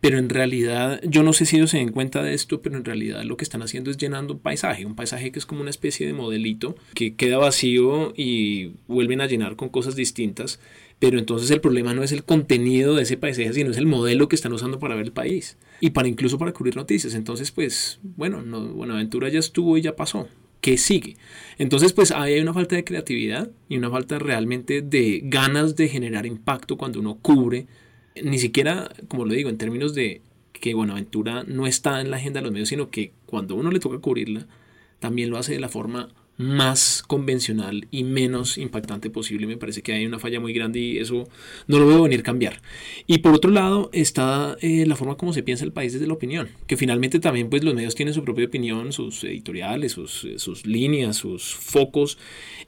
pero en realidad, yo no sé si ellos se den cuenta de esto, pero en realidad lo que están haciendo es llenando un paisaje, un paisaje que es como una especie de modelito que queda vacío y vuelven a llenar con cosas distintas, pero entonces el problema no es el contenido de ese paisaje, sino es el modelo que están usando para ver el país y para incluso para cubrir noticias. Entonces, pues, bueno, no, Buenaventura ya estuvo y ya pasó. ¿Qué sigue? Entonces, pues ahí hay una falta de creatividad y una falta realmente de ganas de generar impacto cuando uno cubre ni siquiera, como lo digo, en términos de que Buenaventura no está en la agenda de los medios, sino que cuando uno le toca cubrirla, también lo hace de la forma más convencional y menos impactante posible. Me parece que hay una falla muy grande y eso no lo veo venir cambiar. Y por otro lado está eh, la forma como se piensa el país desde la opinión, que finalmente también pues los medios tienen su propia opinión, sus editoriales, sus, sus líneas, sus focos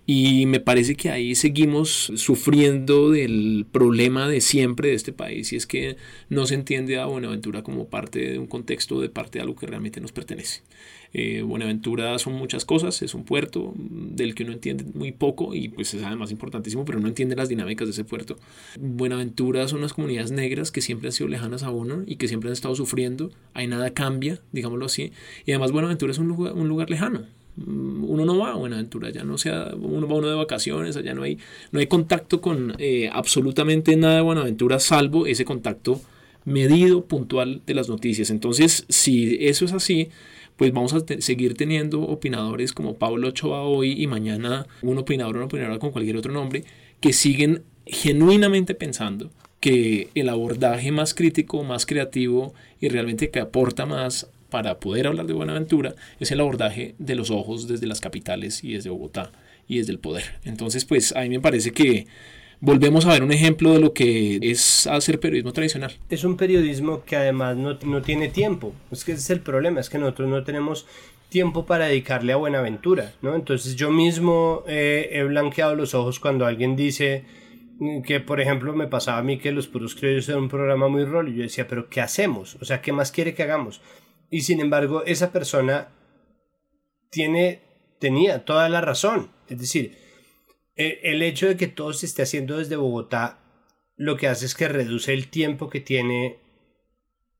y me parece que ahí seguimos sufriendo del problema de siempre de este país y es que no se entiende a Buenaventura como parte de un contexto, de parte de algo que realmente nos pertenece. Eh, Buenaventura son muchas cosas, es un puerto del que uno entiende muy poco y pues es además importantísimo, pero no entiende las dinámicas de ese puerto. Buenaventura son unas comunidades negras que siempre han sido lejanas a uno y que siempre han estado sufriendo, ahí nada cambia, digámoslo así, y además Buenaventura es un lugar, un lugar lejano, uno no va a Buenaventura, ya no sea, uno va uno de vacaciones, allá no hay, no hay contacto con eh, absolutamente nada de Buenaventura, salvo ese contacto medido, puntual de las noticias. Entonces, si eso es así, pues vamos a seguir teniendo opinadores como Pablo Ochoa hoy y mañana un opinador o una opinadora con cualquier otro nombre que siguen genuinamente pensando que el abordaje más crítico, más creativo y realmente que aporta más para poder hablar de Buenaventura es el abordaje de los ojos desde las capitales y desde Bogotá y desde el poder. Entonces, pues a mí me parece que volvemos a ver un ejemplo de lo que es hacer periodismo tradicional. Es un periodismo que además no, no tiene tiempo. Es que ese es el problema, es que nosotros no tenemos tiempo para dedicarle a Buenaventura, ¿no? Entonces yo mismo eh, he blanqueado los ojos cuando alguien dice que, por ejemplo, me pasaba a mí que Los Puros Criollos era un programa muy rol y yo decía, pero ¿qué hacemos? O sea, ¿qué más quiere que hagamos? Y sin embargo, esa persona tiene, tenía toda la razón. Es decir, el hecho de que todo se esté haciendo desde Bogotá lo que hace es que reduce el tiempo que tiene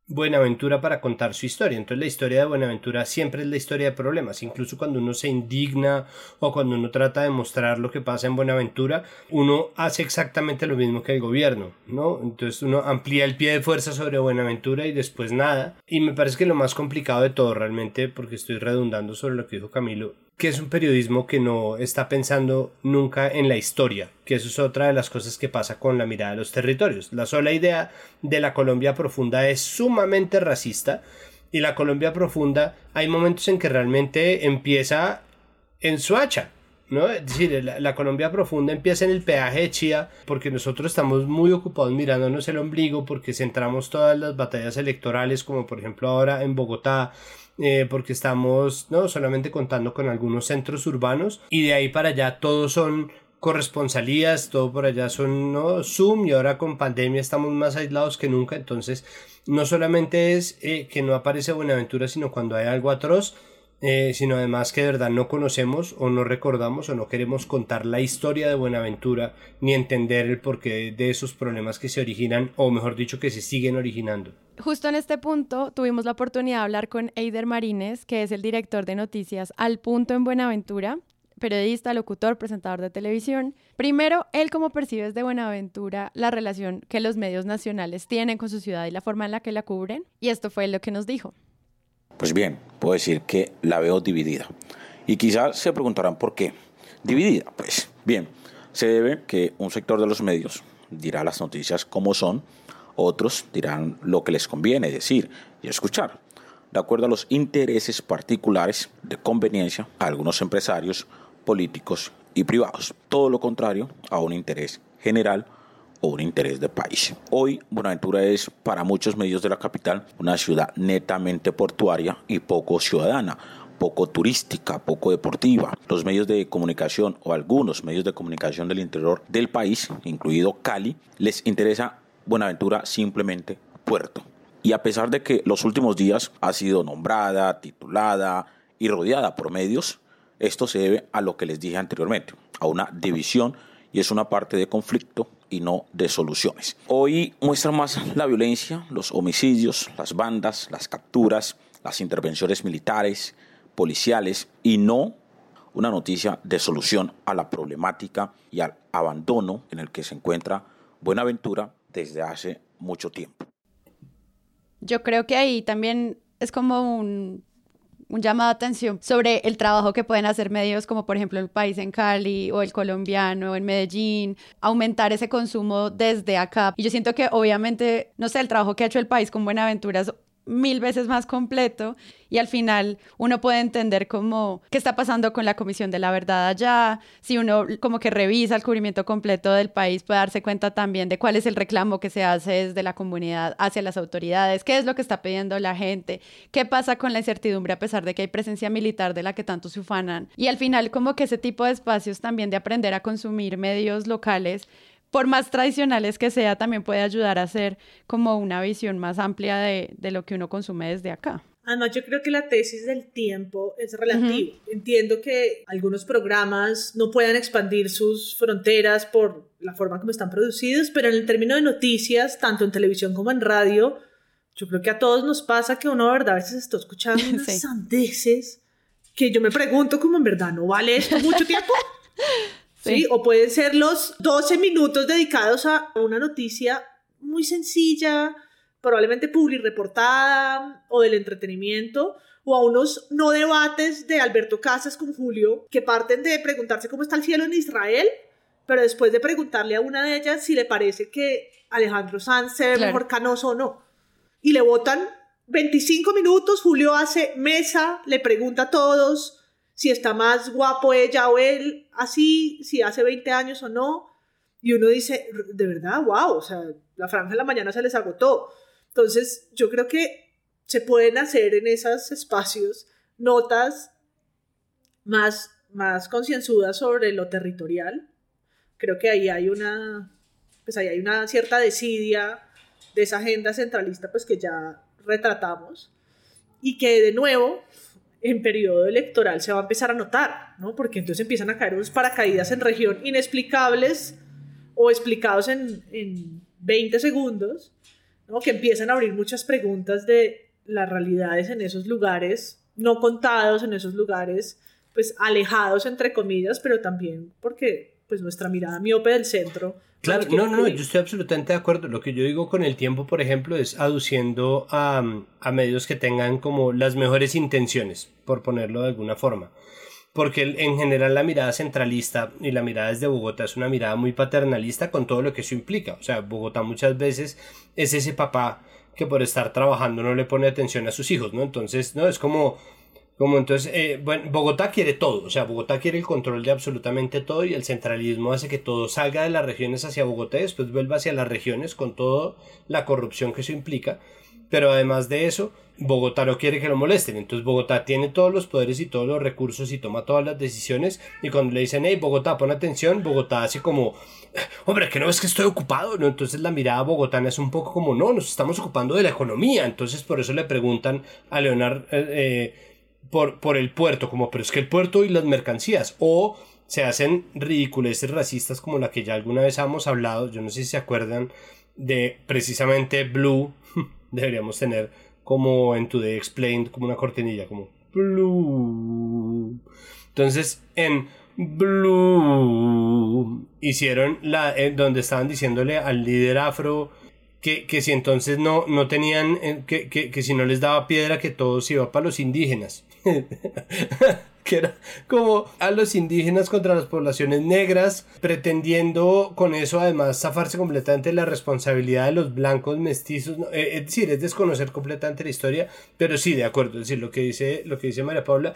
Buenaventura para contar su historia. Entonces la historia de Buenaventura siempre es la historia de problemas. Incluso cuando uno se indigna o cuando uno trata de mostrar lo que pasa en Buenaventura, uno hace exactamente lo mismo que el gobierno, ¿no? Entonces uno amplía el pie de fuerza sobre Buenaventura y después nada. Y me parece que lo más complicado de todo realmente, porque estoy redundando sobre lo que dijo Camilo, que es un periodismo que no está pensando nunca en la historia, que eso es otra de las cosas que pasa con la mirada de los territorios. La sola idea de la Colombia profunda es sumamente racista y la Colombia profunda hay momentos en que realmente empieza en su hacha. ¿no? Es decir, la, Colombia profunda empieza en el peaje de Chía porque nosotros estamos muy ocupados mirándonos el ombligo porque centramos todas las batallas electorales como por ejemplo ahora en Bogotá eh, porque estamos no solamente contando con algunos centros urbanos y de ahí para allá todos son corresponsalías, todo por allá son ¿no? Zoom y ahora con pandemia estamos más aislados que nunca, entonces no solamente es eh, que no aparece Buenaventura, sino cuando hay algo atroz, eh, sino además que de verdad no conocemos o no recordamos o no queremos contar la historia de Buenaventura ni entender el porqué de esos problemas que se originan o mejor dicho que se siguen originando. Justo en este punto tuvimos la oportunidad de hablar con Eider Marínez, que es el director de noticias Al Punto en Buenaventura, periodista, locutor, presentador de televisión. Primero, él cómo percibe desde Buenaventura la relación que los medios nacionales tienen con su ciudad y la forma en la que la cubren. Y esto fue lo que nos dijo. Pues bien, puedo decir que la veo dividida. Y quizás se preguntarán por qué. Dividida, pues bien, se debe que un sector de los medios dirá las noticias como son, otros dirán lo que les conviene decir y escuchar, de acuerdo a los intereses particulares de conveniencia a algunos empresarios, políticos y privados. Todo lo contrario a un interés general o un interés de país. Hoy Buenaventura es para muchos medios de la capital una ciudad netamente portuaria y poco ciudadana poco turística, poco deportiva. Los medios de comunicación o algunos medios de comunicación del interior del país, incluido Cali, les interesa Buenaventura simplemente puerto. Y a pesar de que los últimos días ha sido nombrada, titulada y rodeada por medios, esto se debe a lo que les dije anteriormente, a una división y es una parte de conflicto y no de soluciones. Hoy muestra más la violencia, los homicidios, las bandas, las capturas, las intervenciones militares, policiales y no una noticia de solución a la problemática y al abandono en el que se encuentra Buenaventura desde hace mucho tiempo. Yo creo que ahí también es como un un llamado de atención sobre el trabajo que pueden hacer medios como por ejemplo el país en Cali o el colombiano en Medellín, aumentar ese consumo desde acá. Y yo siento que obviamente, no sé, el trabajo que ha hecho el país con Buenaventura mil veces más completo y al final uno puede entender cómo qué está pasando con la Comisión de la Verdad allá, si uno como que revisa el cubrimiento completo del país puede darse cuenta también de cuál es el reclamo que se hace desde la comunidad hacia las autoridades, qué es lo que está pidiendo la gente, qué pasa con la incertidumbre a pesar de que hay presencia militar de la que tanto se ufanan. Y al final como que ese tipo de espacios también de aprender a consumir medios locales por más tradicionales que sea, también puede ayudar a hacer como una visión más amplia de, lo que uno consume desde acá. Además, yo creo que la tesis del tiempo es relativa. Entiendo que algunos programas no puedan expandir sus fronteras por la forma como están producidos, pero en el término de noticias, tanto en televisión como en radio, yo creo que a todos nos pasa que uno, verdad, a veces está escuchando <laughs> unas sandeces que yo me pregunto como en verdad, ¿no vale esto mucho tiempo? <laughs> Sí. O pueden ser los 12 minutos dedicados a una noticia muy sencilla, probablemente public reportada o del entretenimiento, o a unos no debates de Alberto Casas con Julio que parten de preguntarse cómo está el cielo en Israel, pero después de preguntarle a una de ellas si le parece que Alejandro Sanz se ve mejor canoso o no. Y le votan 25 minutos, Julio hace mesa, le pregunta a todos, si está más guapo ella o él, así, si hace 20 años o no. Y uno dice, de verdad, wow, o sea, la franja de la mañana se les agotó. Entonces, yo creo que se pueden hacer en esos espacios notas más, más concienzudas sobre lo territorial. Creo que ahí hay una, pues ahí hay una cierta desidia de esa agenda centralista, pues que ya retratamos. Y que de nuevo, en periodo electoral se va a empezar a notar, ¿no? Porque entonces empiezan a caer unos paracaídas en región inexplicables o explicados en, en 20 segundos, ¿no? Que empiezan a abrir muchas preguntas de las realidades en esos lugares no contados, en esos lugares pues alejados entre comillas, pero también porque pues nuestra mirada miope del centro. Claro, no, no, yo estoy absolutamente de acuerdo. Lo que yo digo con el tiempo, por ejemplo, es aduciendo a, a medios que tengan como las mejores intenciones, por ponerlo de alguna forma. Porque en general la mirada centralista y la mirada desde Bogotá es una mirada muy paternalista con todo lo que eso implica. O sea, Bogotá muchas veces es ese papá que por estar trabajando no le pone atención a sus hijos, ¿no? Entonces, no, es como como entonces, eh, bueno, Bogotá quiere todo, o sea, Bogotá quiere el control de absolutamente todo y el centralismo hace que todo salga de las regiones hacia Bogotá y después vuelva hacia las regiones con toda la corrupción que eso implica. Pero además de eso, Bogotá no quiere que lo molesten. Entonces Bogotá tiene todos los poderes y todos los recursos y toma todas las decisiones. Y cuando le dicen, hey, Bogotá, pon atención, Bogotá hace como, hombre, que no es que estoy ocupado. ¿no? Entonces la mirada bogotana es un poco como, no, nos estamos ocupando de la economía. Entonces por eso le preguntan a Leonard. Eh, eh por, por el puerto, como, pero es que el puerto y las mercancías, o se hacen ridiculeces racistas como la que ya alguna vez hemos hablado, yo no sé si se acuerdan de precisamente Blue, <laughs> deberíamos tener como en Today Explained, como una cortinilla, como Blue. Entonces, en Blue hicieron la, eh, donde estaban diciéndole al líder afro que, que si entonces no, no tenían, eh, que, que, que si no les daba piedra, que todo se iba para los indígenas. <laughs> que era como a los indígenas contra las poblaciones negras, pretendiendo con eso además zafarse completamente la responsabilidad de los blancos mestizos. Eh, es decir, es desconocer completamente la historia, pero sí, de acuerdo, es decir, lo que dice, lo que dice María Paula,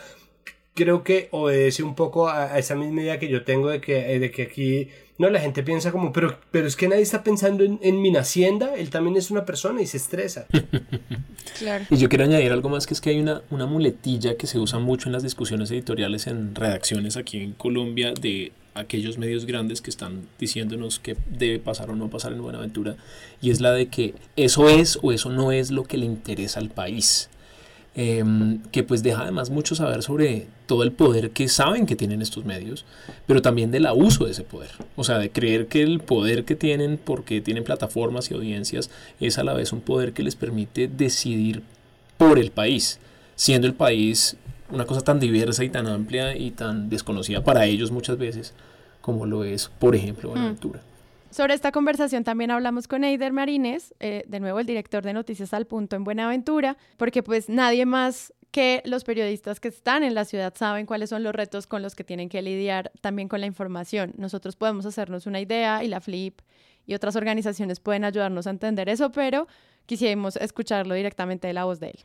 creo que obedece un poco a, esa misma idea que yo tengo de que, eh, de que aquí no, la gente piensa como, pero, pero es que nadie está pensando en, en mi hacienda, él también es una persona y se estresa. <laughs> claro. Y yo quiero añadir algo más, que es que hay una, una muletilla que se usa mucho en las discusiones editoriales en redacciones aquí en Colombia de aquellos medios grandes que están diciéndonos qué debe pasar o no pasar en Buenaventura, y es la de que eso es o eso no es lo que le interesa al país. Em, que pues deja además mucho saber sobre todo el poder que saben que tienen estos medios, pero también del abuso de ese poder. O sea, de creer que el poder que tienen porque tienen plataformas y audiencias es a la vez un poder que les permite decidir por el país, siendo el país una cosa tan diversa y tan amplia y tan desconocida para ellos muchas veces como lo es, por ejemplo, Buenaventura. Mm. Sobre esta conversación también hablamos con Eider Marínez, eh, de nuevo el director de Noticias al Punto en Buenaventura, porque pues nadie más que los periodistas que están en la ciudad saben cuáles son los retos con los que tienen que lidiar también con la información. Nosotros podemos hacernos una idea y la Flip y otras organizaciones pueden ayudarnos a entender eso, pero quisimos escucharlo directamente de la voz de él.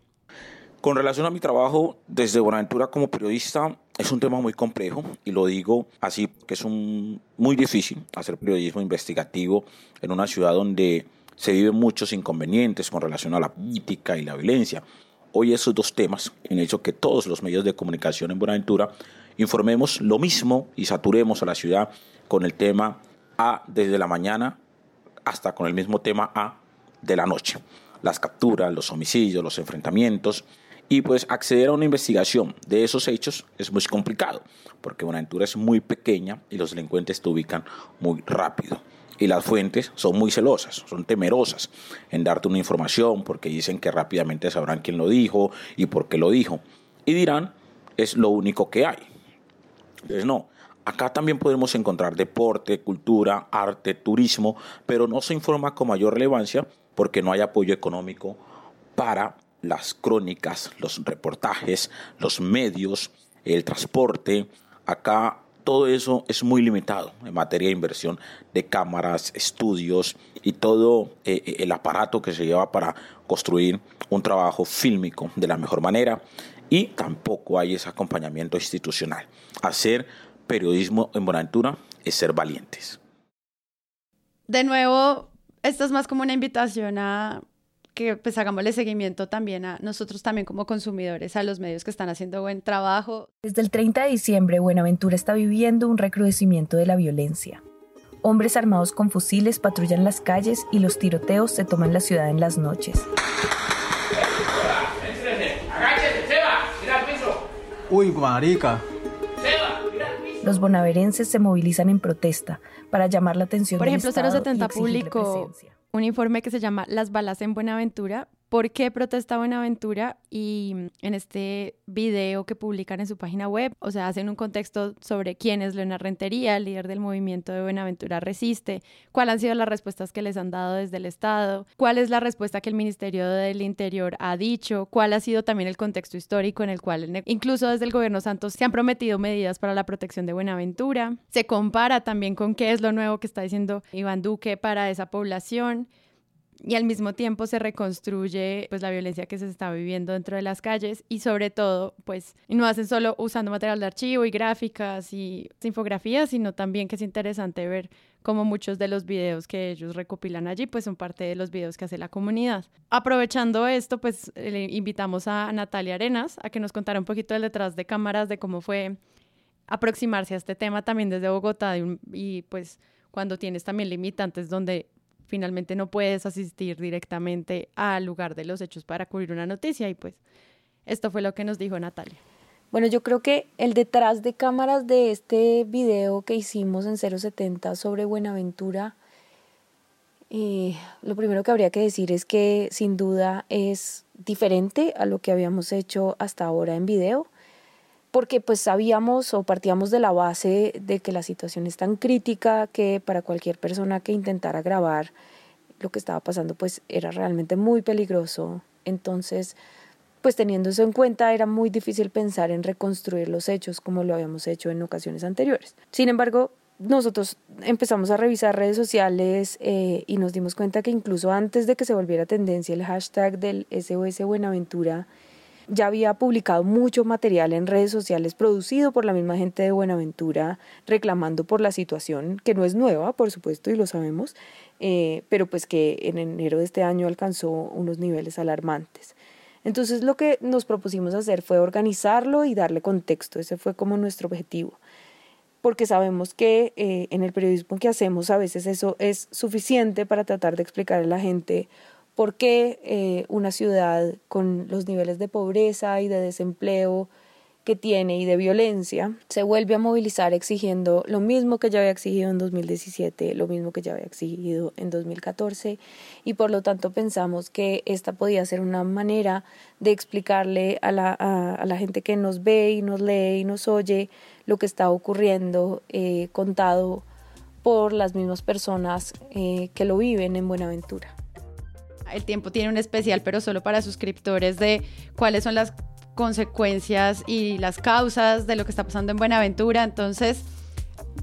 Con relación a mi trabajo desde Buenaventura como periodista, es un tema muy complejo y lo digo así que es un, muy difícil hacer periodismo investigativo en una ciudad donde se viven muchos inconvenientes con relación a la política y la violencia. Hoy esos dos temas han hecho que todos los medios de comunicación en Buenaventura informemos lo mismo y saturemos a la ciudad con el tema A desde la mañana hasta con el mismo tema A de la noche. Las capturas, los homicidios, los enfrentamientos y pues acceder a una investigación de esos hechos es muy complicado, porque Buenaventura es muy pequeña y los delincuentes te ubican muy rápido. Y las fuentes son muy celosas, son temerosas en darte una información porque dicen que rápidamente sabrán quién lo dijo y por qué lo dijo. Y dirán, es lo único que hay. Entonces no, Acá también podemos encontrar deporte, cultura, arte, turismo, pero no se informa con mayor relevancia porque no hay apoyo económico para las crónicas, los reportajes, los medios, el transporte. Acá todo eso es muy limitado en materia de inversión de cámaras, estudios y todo eh, eh, el aparato que se lleva para construir un trabajo fílmico de la mejor manera y tampoco hay ese acompañamiento institucional. Hacer periodismo en Buenaventura es ser valientes. De nuevo, esto es más como una invitación a que pues hagámosle seguimiento también a nosotros también como consumidores, a los medios que están haciendo buen trabajo. Desde el 30 de diciembre, Buenaventura está viviendo un recrudecimiento de la violencia. Hombres armados con fusiles patrullan las calles y los tiroteos se toman la ciudad en las noches. Uy, marica. Los bonaverenses se movilizan en protesta para llamar la atención Por del ejemplo, Estado 070 y exigirle publicó presencia. Un informe que se llama Las balas en Buenaventura. ¿Por qué protesta Buenaventura? Y mm, en este video que publican en su página web, o sea, hacen un contexto sobre quién es Leona Rentería, el líder del movimiento de Buenaventura Resiste, cuáles han sido las respuestas que les han dado desde el Estado, cuál es la respuesta que el Ministerio del Interior ha dicho, cuál ha sido también el contexto histórico en el cual en- incluso desde el gobierno Santos se han prometido medidas para la protección de Buenaventura. Se compara también con qué es lo nuevo que está diciendo Iván Duque para esa población y al mismo tiempo se reconstruye pues la violencia que se está viviendo dentro de las calles y sobre todo pues no hacen solo usando material de archivo y gráficas y infografías sino también que es interesante ver cómo muchos de los videos que ellos recopilan allí pues son parte de los videos que hace la comunidad. Aprovechando esto pues le invitamos a Natalia Arenas a que nos contara un poquito del detrás de cámaras de cómo fue aproximarse a este tema también desde Bogotá un- y pues cuando tienes también limitantes donde finalmente no puedes asistir directamente al lugar de los hechos para cubrir una noticia y pues esto fue lo que nos dijo Natalia. Bueno, yo creo que el detrás de cámaras de este video que hicimos en 070 sobre Buenaventura, eh, lo primero que habría que decir es que sin duda es diferente a lo que habíamos hecho hasta ahora en video, porque pues sabíamos o partíamos de la base de que la situación es tan crítica que para cualquier persona que intentara grabar lo que estaba pasando pues era realmente muy peligroso. Entonces, pues teniendo eso en cuenta era muy difícil pensar en reconstruir los hechos como lo habíamos hecho en ocasiones anteriores. Sin embargo, nosotros empezamos a revisar redes sociales eh, y nos dimos cuenta que incluso antes de que se volviera tendencia el hashtag del SOS Buenaventura, ya había publicado mucho material en redes sociales producido por la misma gente de Buenaventura reclamando por la situación, que no es nueva, por supuesto, y lo sabemos, eh, pero pues que en enero de este año alcanzó unos niveles alarmantes. Entonces lo que nos propusimos hacer fue organizarlo y darle contexto, ese fue como nuestro objetivo, porque sabemos que eh, en el periodismo que hacemos a veces eso es suficiente para tratar de explicar a la gente por qué eh, una ciudad con los niveles de pobreza y de desempleo que tiene y de violencia se vuelve a movilizar exigiendo lo mismo que ya había exigido en 2017, lo mismo que ya había exigido en 2014 y por lo tanto pensamos que esta podía ser una manera de explicarle a la, a, la gente que nos ve y nos lee y nos oye lo que está ocurriendo eh, contado por las mismas personas eh, que lo viven en Buenaventura. El tiempo tiene un especial, pero solo para suscriptores de cuáles son las consecuencias y las causas de lo que está pasando en Buenaventura. Entonces,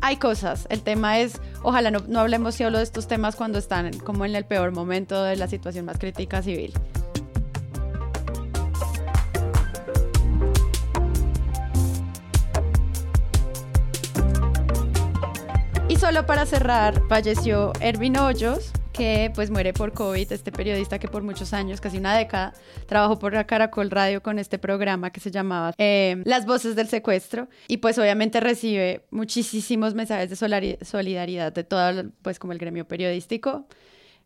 hay cosas. El tema es, ojalá no, no hablemos solo de estos temas cuando están como en el peor momento de la situación más crítica civil. Y solo para cerrar, falleció Ervin Hoyos, que pues muere por COVID, este periodista que por muchos años, casi una década, trabajó por la Caracol Radio con este programa que se llamaba eh, Las Voces del Secuestro y pues obviamente recibe muchísimos mensajes de solidaridad de todo pues como el gremio periodístico.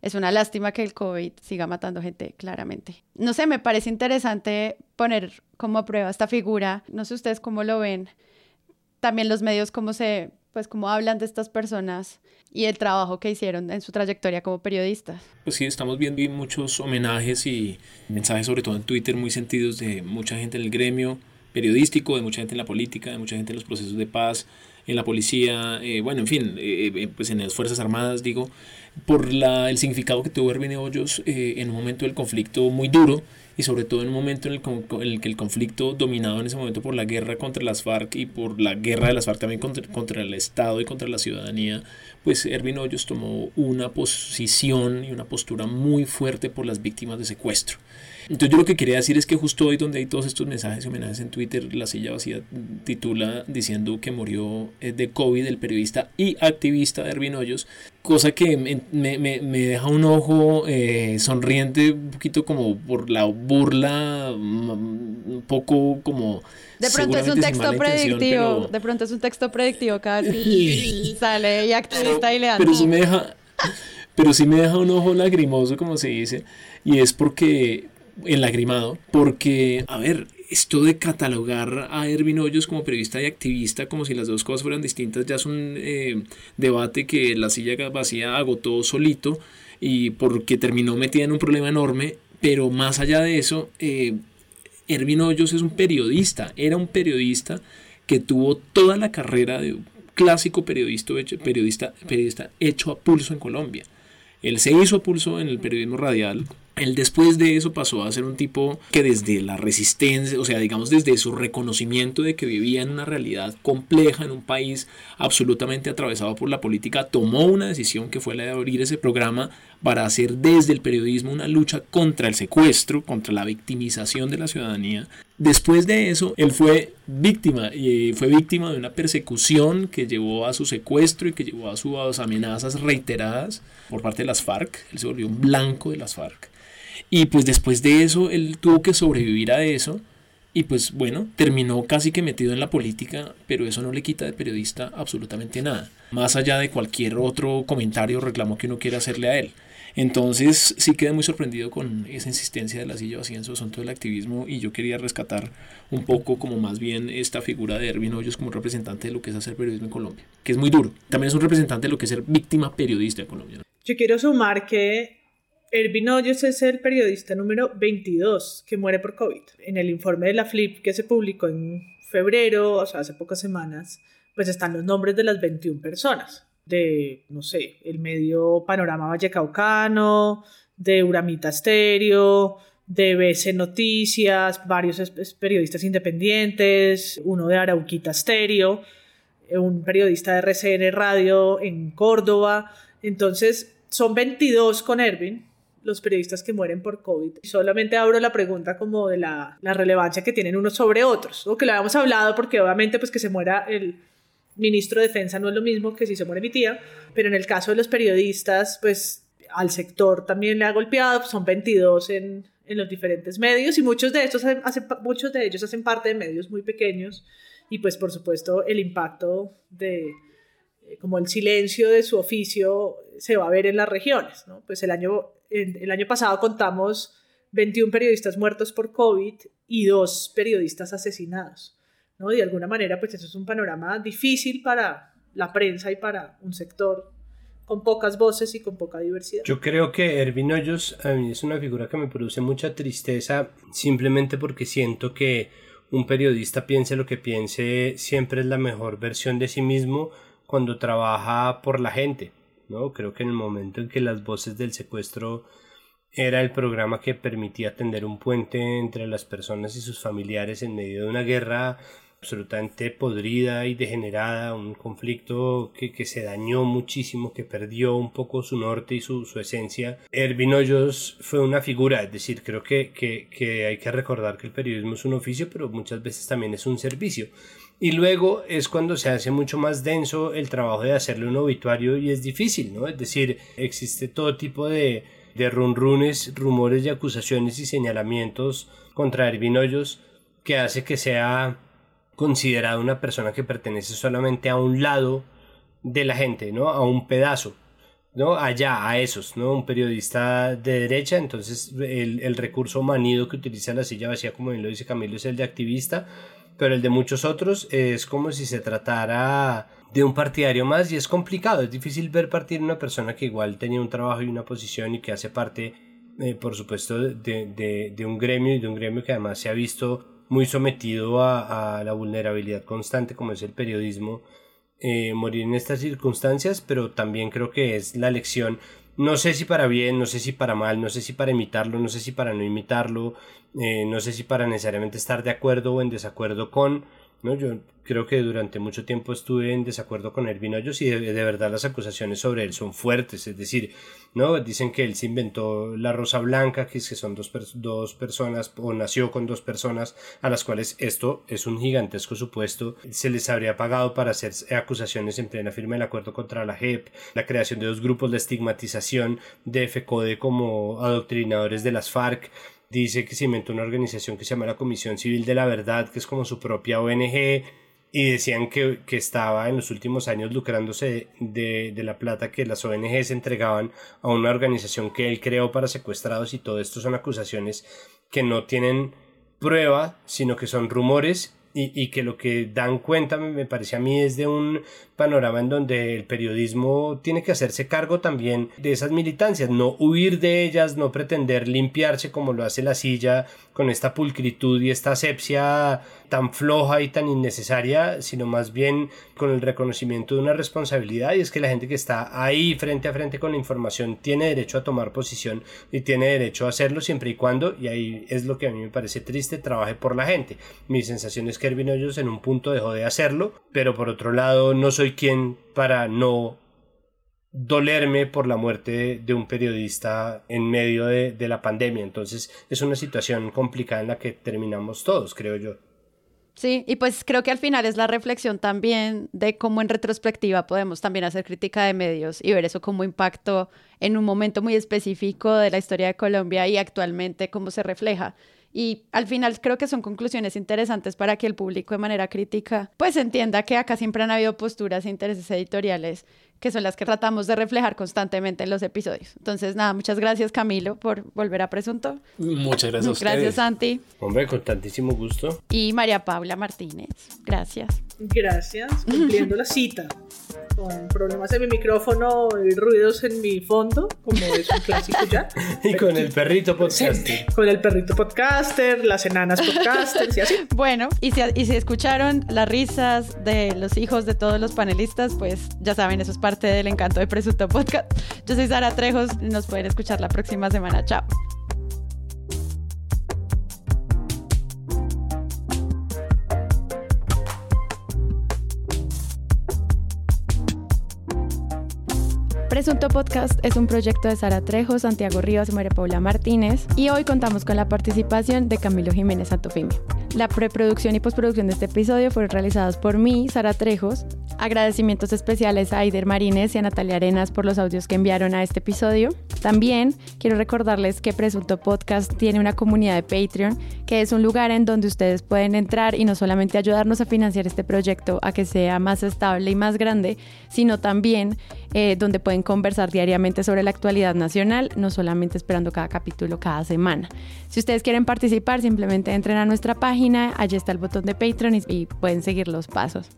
Es una lástima que el COVID siga matando gente, claramente. No sé, me parece interesante poner como a prueba esta figura. No sé ustedes cómo lo ven. También los medios, cómo se, pues cómo hablan de estas personas y el trabajo que hicieron en su trayectoria como periodistas. Pues sí, estamos viendo muchos homenajes y mensajes, sobre todo en Twitter, muy sentidos de mucha gente en el gremio periodístico, de mucha gente en la política, de mucha gente en los procesos de paz, en la policía, eh, bueno, en fin, eh, eh, pues en las Fuerzas Armadas, digo, por la, el significado que tuvo Erwin Hoyos eh, en un momento del conflicto muy duro y sobre todo en un momento en el, en el que el conflicto dominado en ese momento por la guerra contra las FARC y por la guerra de las FARC también contra, contra el Estado y contra la ciudadanía, pues Erwin Hoyos tomó una posición y una postura muy fuerte por las víctimas de secuestro. Entonces yo lo que quería decir es que justo hoy donde hay todos estos mensajes y homenajes en Twitter, La Silla Vacía titula diciendo que murió eh, de COVID el periodista y activista Erwin Hoyos, cosa que me, me- me- deja un ojo eh, sonriente, un poquito como por la burla, mm, un poco como... De pronto es un texto predictivo, pero- de pronto es un texto predictivo cada vez <laughs> sale y activista y le dan. pero sí me deja pero sí me deja un ojo lagrimoso como se dice y es porque enlagrimado porque a ver esto de catalogar a Ervin Hoyos como periodista y activista como si las dos cosas fueran distintas ya es un eh, debate que la silla vacía agotó solito y porque terminó metida en un problema enorme, pero más allá de eso, eh, Ervin Hoyos es un periodista, era un periodista que tuvo toda la carrera de clásico periodista, periodista, periodista hecho a pulso en Colombia. Él se hizo a pulso en el periodismo radial, él después de eso pasó a ser un tipo que desde la resistencia, o sea, digamos desde su reconocimiento de que vivía en una realidad compleja, en un país absolutamente atravesado por la política, tomó una decisión que fue la de abrir ese programa para hacer desde el periodismo una lucha contra el secuestro, contra la victimización de la ciudadanía. Después de eso, él fue víctima y fue víctima de una persecución que llevó a su secuestro y que llevó a sus amenazas reiteradas por parte de las FARC. Él se volvió un blanco de las FARC. Y pues después de eso, él tuvo que sobrevivir a eso. Y pues bueno, terminó casi que metido en la política, pero eso no le quita de periodista absolutamente nada. Más allá de cualquier otro comentario o reclamo que uno quiera hacerle a él. Entonces sí quedé muy sorprendido con esa insistencia de la silla vacía en su asunto del activismo y yo quería rescatar un poco como más bien esta figura de Erwin Hoyos como representante de lo que es hacer periodismo en Colombia, que es muy duro. También es un representante de lo que es ser víctima periodista en Colombia. Yo quiero sumar que Ervin Hoyos es el periodista número 22 que muere por COVID. En el informe de la FLIP que se publicó en febrero, o sea, hace pocas semanas, pues están los nombres de las 21 personas. De, no sé, el medio Panorama Vallecaucano, de Uramita Stereo, de BC Noticias, varios periodistas independientes, uno de Arauquita Stereo, un periodista de RCN Radio en Córdoba. Entonces, son 22 con Ervin, los periodistas que mueren por COVID. Solamente abro la pregunta como de la, relevancia que tienen unos sobre otros, o que lo habíamos hablado porque obviamente pues que se muera el ministro de Defensa no es lo mismo que si se muere mi tía, pero en el caso de los periodistas pues al sector también le ha golpeado, pues, son 22 en, en los diferentes medios y muchos de, estos hacen, muchos de ellos hacen parte de medios muy pequeños y pues por supuesto el impacto de eh, como el silencio de su oficio se va a ver en las regiones. ¿no? Pues el año el año pasado contamos 21 periodistas muertos por COVID y dos periodistas asesinados. ¿no? De alguna manera, pues eso es un panorama difícil para la prensa y para un sector con pocas voces y con poca diversidad. Yo creo que Ervin Hoyos es una figura que me produce mucha tristeza simplemente porque siento que un periodista piense lo que piense siempre es la mejor versión de sí mismo cuando trabaja por la gente. ¿No? Creo que en el momento en que las voces del secuestro era el programa que permitía tender un puente entre las personas y sus familiares en medio de una guerra absolutamente podrida y degenerada, un conflicto que, que, se dañó muchísimo, que perdió un poco su norte y su, su esencia. Ervin Hoyos fue una figura, es decir, creo que, que, que hay que recordar que el periodismo es un oficio, pero muchas veces también es un servicio. Y luego es cuando se hace mucho más denso el trabajo de hacerle un obituario y es difícil, ¿no? Es decir, existe todo tipo de, de runrunes, rumores y acusaciones y señalamientos contra Ervin Hoyos que hace que sea considerado una persona que pertenece solamente a un lado de la gente, ¿no? A un pedazo, ¿no? Allá, a esos, ¿no? Un periodista de derecha, entonces el, el recurso manido que utiliza la silla vacía, como bien lo dice Camilo, es el de activista, pero el de muchos otros es como si se tratara de un partidario más y es complicado, es difícil ver partir una persona que igual tenía un trabajo y una posición y que hace parte, eh, por supuesto, de, de, un gremio y de un gremio que además se ha visto muy sometido a, a la vulnerabilidad constante como es el periodismo, eh, morir en estas circunstancias, pero también creo que es la lección no sé si para bien, no sé si para mal, no sé si para imitarlo, no sé si para no imitarlo, eh, no sé si para necesariamente estar de acuerdo o en desacuerdo con, ¿no? Yo creo que durante mucho tiempo estuve en desacuerdo con Ervin Hoyos y de, verdad las acusaciones sobre él son fuertes, es decir, ¿no? Dicen que él se inventó la rosa blanca, que, son dos, dos personas o nació con dos personas a las cuales esto es un gigantesco supuesto, se les habría pagado para hacer acusaciones en plena firma del acuerdo contra la JEP, la creación de dos grupos de estigmatización de FECODE como adoctrinadores de las FARC, dice que se inventó una organización que se llama la Comisión Civil de la Verdad, que es como su propia ONG, y decían que, que, estaba en los últimos años lucrándose de, de, la plata que las ONGs entregaban a una organización que él creó para secuestrados y todo esto son acusaciones que no tienen prueba, sino que son rumores y, que lo que dan cuenta, me, parece a mí, es de un panorama en donde el periodismo tiene que hacerse cargo también de esas militancias, no huir de ellas, no pretender limpiarse como lo hace la silla con esta pulcritud y esta asepsia tan floja y tan innecesaria, sino más bien con el reconocimiento de una responsabilidad y es que la gente que está ahí frente a frente con la información tiene derecho a tomar posición y tiene derecho a hacerlo siempre y cuando, y ahí es lo que a mí me parece triste, trabaje por la gente. Mi sensación es Hoyos en un punto dejó de hacerlo, pero por otro lado no soy quien para no dolerme por la muerte de un periodista en medio de, de, la pandemia. Entonces es una situación complicada en la que terminamos todos, creo yo. Sí, y pues creo que al final es la reflexión también de cómo en retrospectiva podemos también hacer crítica de medios y ver eso como impacto en un momento muy específico de la historia de Colombia y actualmente cómo se refleja. Y al final creo que son conclusiones interesantes para que el público de manera crítica pues entienda que acá siempre han habido posturas e intereses editoriales que son las que tratamos de reflejar constantemente en los episodios. Entonces, nada, muchas gracias Camilo por volver a Presunto. Muchas gracias a ustedes. Gracias Santi. Hombre, con tantísimo gusto. Y María Paula Martínez. Gracias. Gracias, cumpliendo la cita con problemas en mi micrófono y ruidos en mi fondo, como es un clásico ya. <laughs> y con el perrito podcaster. <laughs> con el perrito podcaster, las enanas podcasters y así. Bueno, y si, y si escucharon las risas de los hijos de todos los panelistas, pues ya saben, eso es parte del encanto de Presunto Podcast. Yo soy Sara Trejos, nos pueden escuchar la próxima semana. Chao. Presunto Podcast es un proyecto de Sara Trejo, Santiago Rivas y María Paula Martínez y hoy contamos con la participación de Camilo Jiménez Santofimio. La preproducción y postproducción de este episodio fueron realizadas por mí, Sara Trejos. Agradecimientos especiales a Aider Marínez y a Natalia Arenas por los audios que enviaron a este episodio. También quiero recordarles que Presunto Podcast tiene una comunidad de Patreon, que es un lugar en donde ustedes pueden entrar y no solamente ayudarnos a financiar este proyecto a que sea más estable y más grande, sino también eh, donde pueden conversar diariamente sobre la actualidad nacional, no solamente esperando cada capítulo cada semana. Si ustedes quieren participar, simplemente entren a nuestra página, allí está el botón de Patreon y pueden seguir los pasos.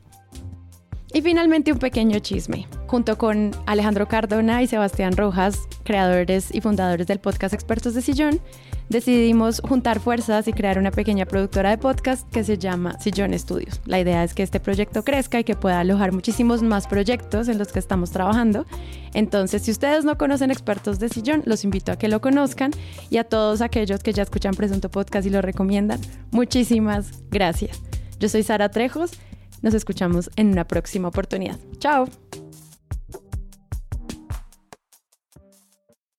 Y finalmente un pequeño chisme. Junto con Alejandro Cardona y Sebastián Rojas, creadores y fundadores del podcast Expertos de Sillón, decidimos juntar fuerzas y crear una pequeña productora de podcast que se llama Sillón Studios. La idea es que este proyecto crezca y que pueda alojar muchísimos más proyectos en los que estamos trabajando. Entonces, si ustedes no conocen Expertos de Sillón, los invito a que lo conozcan y a todos aquellos que ya escuchan Presunto Podcast y lo recomiendan, muchísimas gracias. Yo soy Sara Trejos. Nos escuchamos en una próxima oportunidad. Chao.